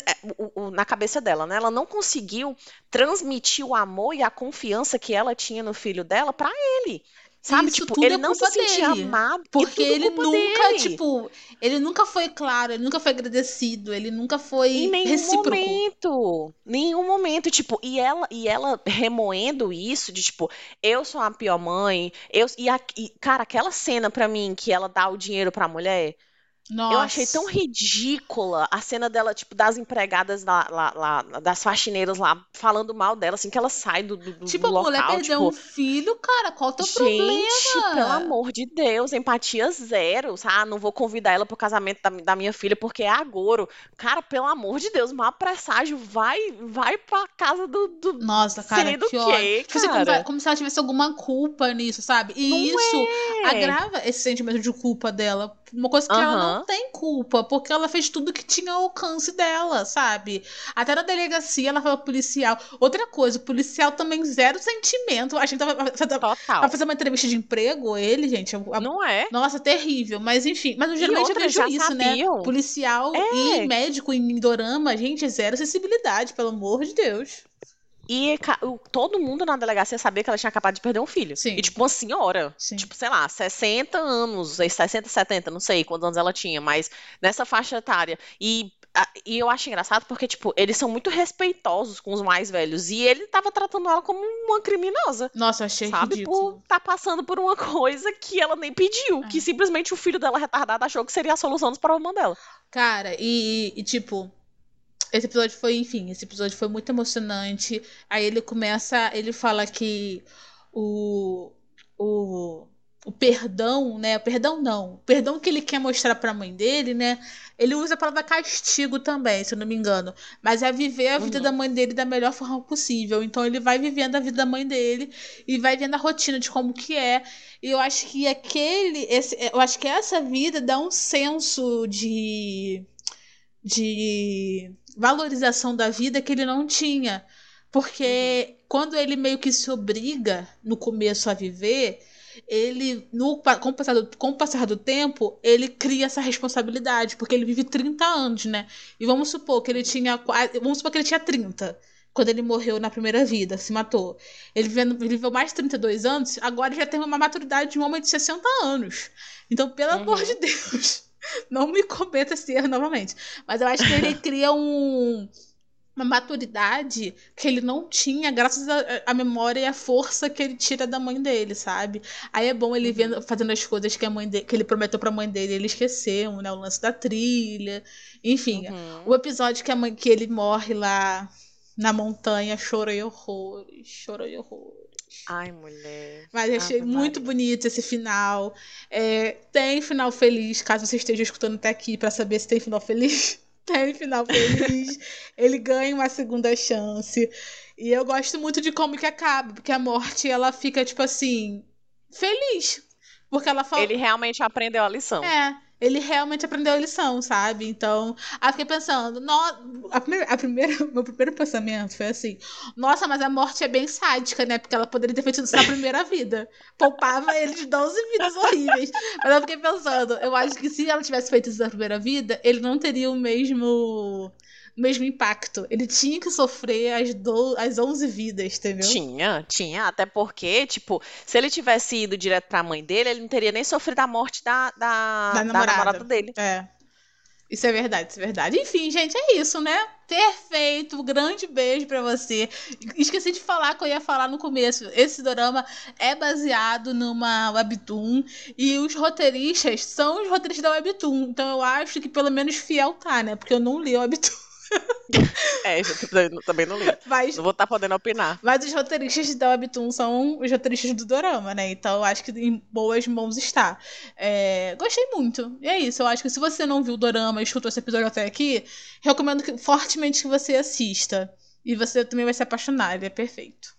o- na cabeça dela, né? Ela não conseguiu transmitir o amor e a confiança que ela tinha no filho dela pra ele. Sabe? Isso tipo, ele é não se sentia amado. Porque ele nunca, dele. tipo, ele nunca foi claro, ele nunca foi agradecido, ele nunca foi Em nenhum recíproco. momento. Nenhum momento, tipo, e ela, e ela remoendo isso de tipo, eu sou a pior mãe, eu e, a- e, cara, aquela cena pra mim que ela dá o dinheiro pra mulher, Nossa. eu achei tão ridícula a cena dela, tipo, das empregadas lá, lá, lá, das faxineiras lá falando mal dela, assim que ela sai do, do, do Tipo, a local, mulher perdeu tipo, um filho, cara, qual o teu Gente, problema? pelo amor de Deus, empatia zero. sabe? Ah, não vou convidar ela pro casamento da, da minha filha porque é agouro. Cara, pelo amor de Deus, mau presságio, vai, vai pra casa do, do Nossa, cara, que ódio. quê, Tipo assim, como, cara. se- como se ela tivesse alguma culpa nisso, sabe? E Não isso é. agrava esse sentimento de culpa dela. Uma coisa que ela Aham. Não tem culpa, porque ela fez tudo que tinha ao alcance dela, sabe? Até na delegacia ela falou policial. Outra coisa, o policial também zero sentimento. A gente tava, tava, tava fazendo uma entrevista de emprego, ele, gente. a- Não é? Nossa, terrível. Mas enfim, mas eu geralmente eu outra, vejo já isso, né? sabiam. Policial É. e médico em dorama, gente, é zero sensibilidade, pelo amor de Deus. E todo mundo na delegacia sabia que ela tinha acabado de perder um filho. Sim. E tipo, uma senhora. Sim. Tipo, sei lá, 60 anos, 60, 70, não sei quantos anos ela tinha, mas nessa faixa etária. E, e eu acho engraçado porque, tipo, eles são muito respeitosos com os mais velhos. E ele tava tratando ela como uma criminosa. Nossa, eu achei Sabe? ridículo. Por tá passando por uma coisa que ela nem pediu. É. Que simplesmente o filho dela retardado achou que seria a solução dos problemas dela. Cara, e, e, tipo, esse episódio foi, enfim, esse episódio foi muito emocionante. Aí ele começa, ele fala que o, o, o perdão, né? O perdão não. O perdão que ele quer mostrar pra mãe dele, né? Ele usa a palavra castigo também, se eu não me engano. Mas é viver a vida Uhum. da mãe dele da melhor forma possível. Então ele vai vivendo a vida da mãe dele e vai vendo a rotina de como que é. E eu acho que aquele. Esse, eu acho que essa vida dá um senso de. de valorização da vida que ele não tinha. Porque quando ele meio que se obriga no começo a viver, ele, no, com, o passar do, com o passar do tempo, ele cria essa responsabilidade, porque ele vive 30 anos, né? E vamos supor que ele tinha. qua- Vamos supor que ele tinha 30. Quando ele morreu na primeira vida, se matou. Ele ele viveu mais de 32 anos, agora já tem uma maturidade de um homem de 60 anos. Então, pelo Uhum. amor de Deus, não me cometa esse erro novamente. Mas eu acho que ele cria um, uma maturidade que ele não tinha, graças à memória e à força que ele tira da mãe dele, sabe? Aí é bom ele Uhum. vendo, fazendo as coisas que, a mãe de- que ele prometeu pra mãe dele, ele esqueceu, né? O lance da trilha. Enfim, Uhum. o episódio que, a mãe, que ele morre lá na montanha, chorei horrores, chorei horrores. Ai, mulher. Mas eu achei muito Maria. bonito esse final. É, tem final feliz, caso você esteja escutando até aqui pra saber se tem final feliz. Tem final feliz. Ele ganha uma segunda chance. E eu gosto muito de como que acaba, porque a morte ela fica tipo assim, feliz. Porque ela fala. Ele realmente aprendeu a lição. É, ele realmente aprendeu a lição, sabe? Então, aí eu fiquei pensando, no... a primeira, a primeira, meu primeiro pensamento foi assim: nossa, mas a morte é bem sádica, né? Porque ela poderia ter feito isso na primeira vida. Poupava ele de 12 vidas horríveis. Mas eu fiquei pensando, eu acho que se ela tivesse feito isso na primeira vida, ele não teria o mesmo. Mesmo impacto. Ele tinha que sofrer as, do... as 11 vidas, entendeu? Tinha, tinha. Até porque, tipo, se ele tivesse ido direto pra mãe dele, ele não teria nem sofrido a morte da, da, Da da namorada. namorada dele. É. Isso é verdade, isso é verdade. Enfim, gente, é isso, né? Perfeito. Grande beijo pra você. Esqueci de falar que eu ia falar no começo. Esse dorama é baseado numa webtoon e os roteiristas são os roteiristas da webtoon. Então eu acho que pelo menos fiel tá, né? Porque eu não li a webtoon. É, eu também não li. Mas Não vou estar podendo opinar. Mas os roteiristas da Webtoon são os roteiristas do Dorama, né? Então eu acho que em boas mãos está. É, Gostei muito. E é isso. Eu acho que se você não viu o Dorama e escutou esse episódio até aqui, recomendo que- fortemente que você assista. E você também vai se apaixonar. Ele é perfeito.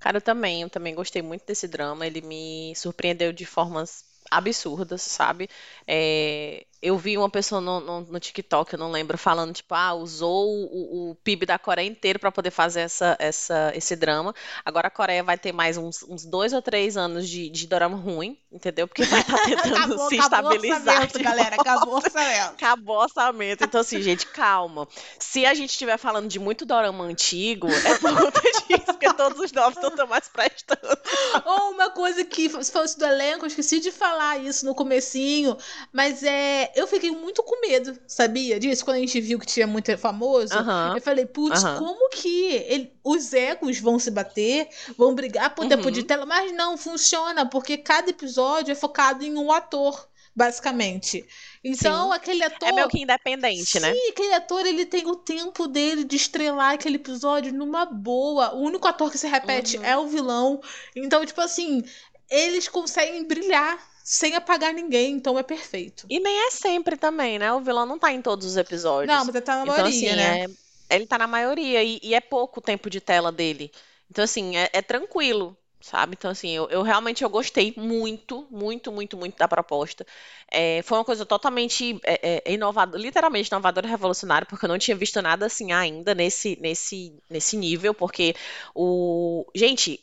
Cara, eu também, eu também gostei muito desse drama. Ele me surpreendeu de formas absurdas, sabe? É, eu vi uma pessoa no, no, no TikTok, eu não lembro, falando, tipo, ah, usou o, o PIB da Coreia inteiro para poder fazer essa, essa, esse drama. Agora a Coreia vai ter mais uns, uns dois ou três anos de, de drama ruim, entendeu? Porque vai estar tentando acabou, se acabou estabilizar. orçamento, galera. Acabou o orçamento. Acabou o orçamento. Então, assim, gente, calma. Se a gente estiver falando de muito dorama antigo, é por conta disso, porque todos os novos não estão mais prestando. Ou uma coisa que, se fosse do elenco, eu esqueci de falar isso no comecinho, mas é, eu fiquei muito com medo, sabia disso? Quando a gente viu que tinha muito famoso, Aham. eu falei, putz, Aham. como que ele- os egos vão se bater, vão brigar por tempo Uhum. de tela, mas não funciona, porque cada episódio é focado em um ator, basicamente. Então, aquele ator... É meio que independente, né? Sim, aquele ator ele tem o tempo dele de estrelar aquele episódio numa boa. O único ator que se repete Uhum. é o vilão. Então, tipo assim, eles conseguem brilhar sem apagar ninguém, então é perfeito. E nem é sempre também, né? O vilão não tá em todos os episódios. Não, mas ele tá na Então, maioria, assim, né? é- ele tá na maioria e, e é pouco o tempo de tela dele. Então, assim, é, é tranquilo, sabe? Então, assim, eu, eu realmente eu gostei muito, muito, muito, muito da proposta. É, foi uma coisa totalmente é, é, inovadora, literalmente inovadora e revolucionária, porque eu não tinha visto nada assim ainda nesse, nesse, nesse nível, porque o... Gente,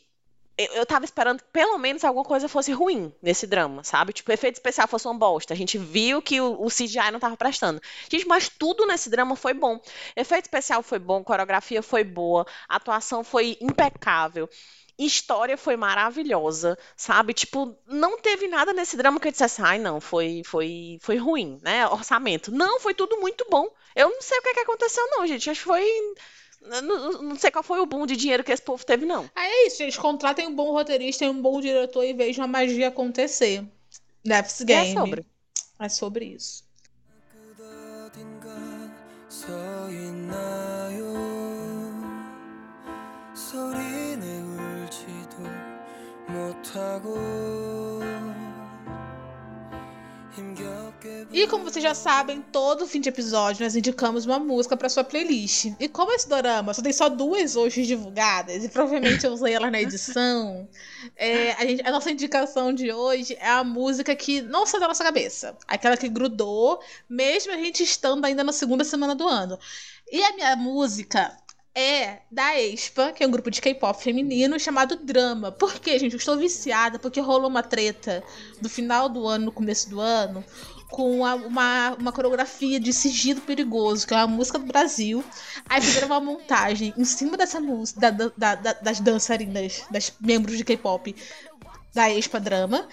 eu, tava esperando que pelo menos alguma coisa fosse ruim nesse drama, sabe? Tipo, o efeito especial fosse uma bosta. A gente viu que o, o CGI não tava prestando. Gente, mas tudo nesse drama foi bom. Efeito especial foi bom, coreografia foi boa, atuação foi impecável. História foi maravilhosa, sabe? Tipo, não teve nada nesse drama que eu dissesse, ai, não, foi, foi, foi ruim, né? Orçamento. Não, foi tudo muito bom. Eu não sei o que, é que aconteceu, não, gente. Acho que foi. Não, não- sei qual foi o boom de dinheiro que esse povo teve, não. Aí é isso, gente. Contratem um bom roteirista e um bom diretor e vejam a magia acontecer. Death's E Game. é sobre. É sobre isso. E como vocês já sabem, todo fim de episódio nós indicamos uma música pra sua playlist. E como esse dorama só tem só duas hoje divulgadas, e provavelmente eu usei ela na edição, é, a, gente- a nossa indicação de hoje é a música que não sai da nossa cabeça. Aquela que grudou, mesmo a gente estando ainda na segunda semana do ano. E a minha música é da Expa, que é um grupo de K-pop feminino chamado Drama. Por quê, gente? Eu estou viciada porque rolou uma treta do final do ano, no começo do ano, com a- uma, uma coreografia de Sigilo Perigoso, que é uma música do Brasil. Aí fizeram uma montagem em cima dessa música, da- da- da- das dançarinas, das membros de K-pop da Expa Drama,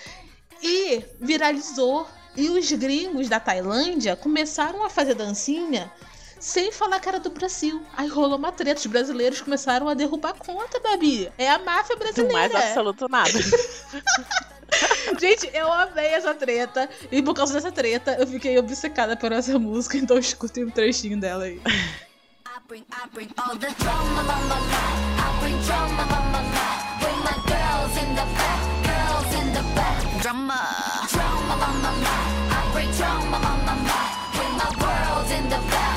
e viralizou. E os gringos da Tailândia começaram a fazer dancinha sem falar que era do Brasil. Aí rolou uma treta, os brasileiros começaram a derrubar a conta, Babi. É a máfia Do brasileira. mais absoluto nada. Gente, eu amei essa treta. E por causa dessa treta, eu fiquei obcecada por essa música. Então escutem um trechinho dela aí. Drama, ma, ma, ma. I bring drama, my girls. Drama, drama, drama, in the back.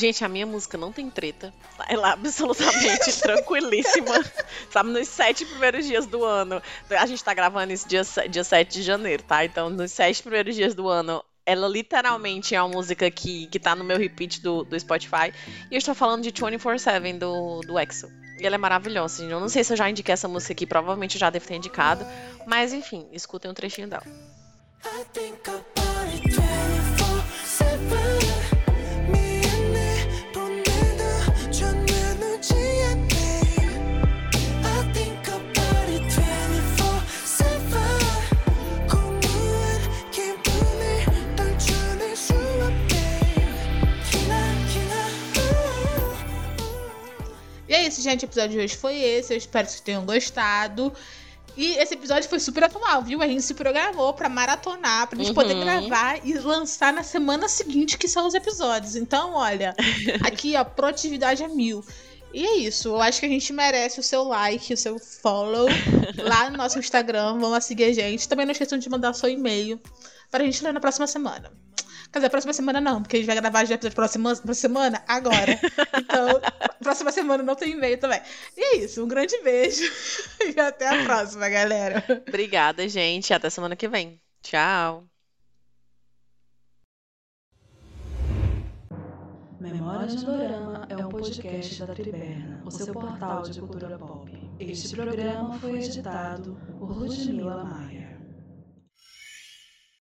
Gente, a minha música não tem treta. Ela é absolutamente tranquilíssima. Sabe, nos sete primeiros dias do ano. A gente tá gravando isso dia, dia 7 de janeiro, tá? Então, nos sete primeiros dias do ano, ela literalmente é uma música que, que tá no meu repeat do, do Spotify. E eu estou falando de 24-7 do, do EXO. E ela é maravilhosa. Eu não sei se eu já indiquei essa música aqui, provavelmente eu já devo ter indicado. Mas enfim, escutem um trechinho dela. I think about isso, gente. O episódio de hoje foi esse. Eu espero que vocês tenham gostado. E esse episódio foi super atual, viu? A gente se programou pra maratonar, pra gente poder Uhum. gravar e lançar na semana seguinte, que são os episódios. Então, olha, aqui, ó, proatividade é mil. E é isso. Eu acho que a gente merece o seu like, o seu follow lá no nosso Instagram. Vão lá seguir a gente. Também não esqueçam de mandar seu e-mail pra gente ler na próxima semana. Quer dizer, próxima semana não, porque a gente vai gravar já episódio próxima, próxima semana agora. Então, próxima semana não tem e-mail também. E é isso, um grande beijo e até a próxima, galera. Obrigada, gente. Até semana que vem. Tchau. Memórias de Dorama é um podcast da Triberna, o seu portal de cultura pop. Este programa foi editado por Ludmila Maia.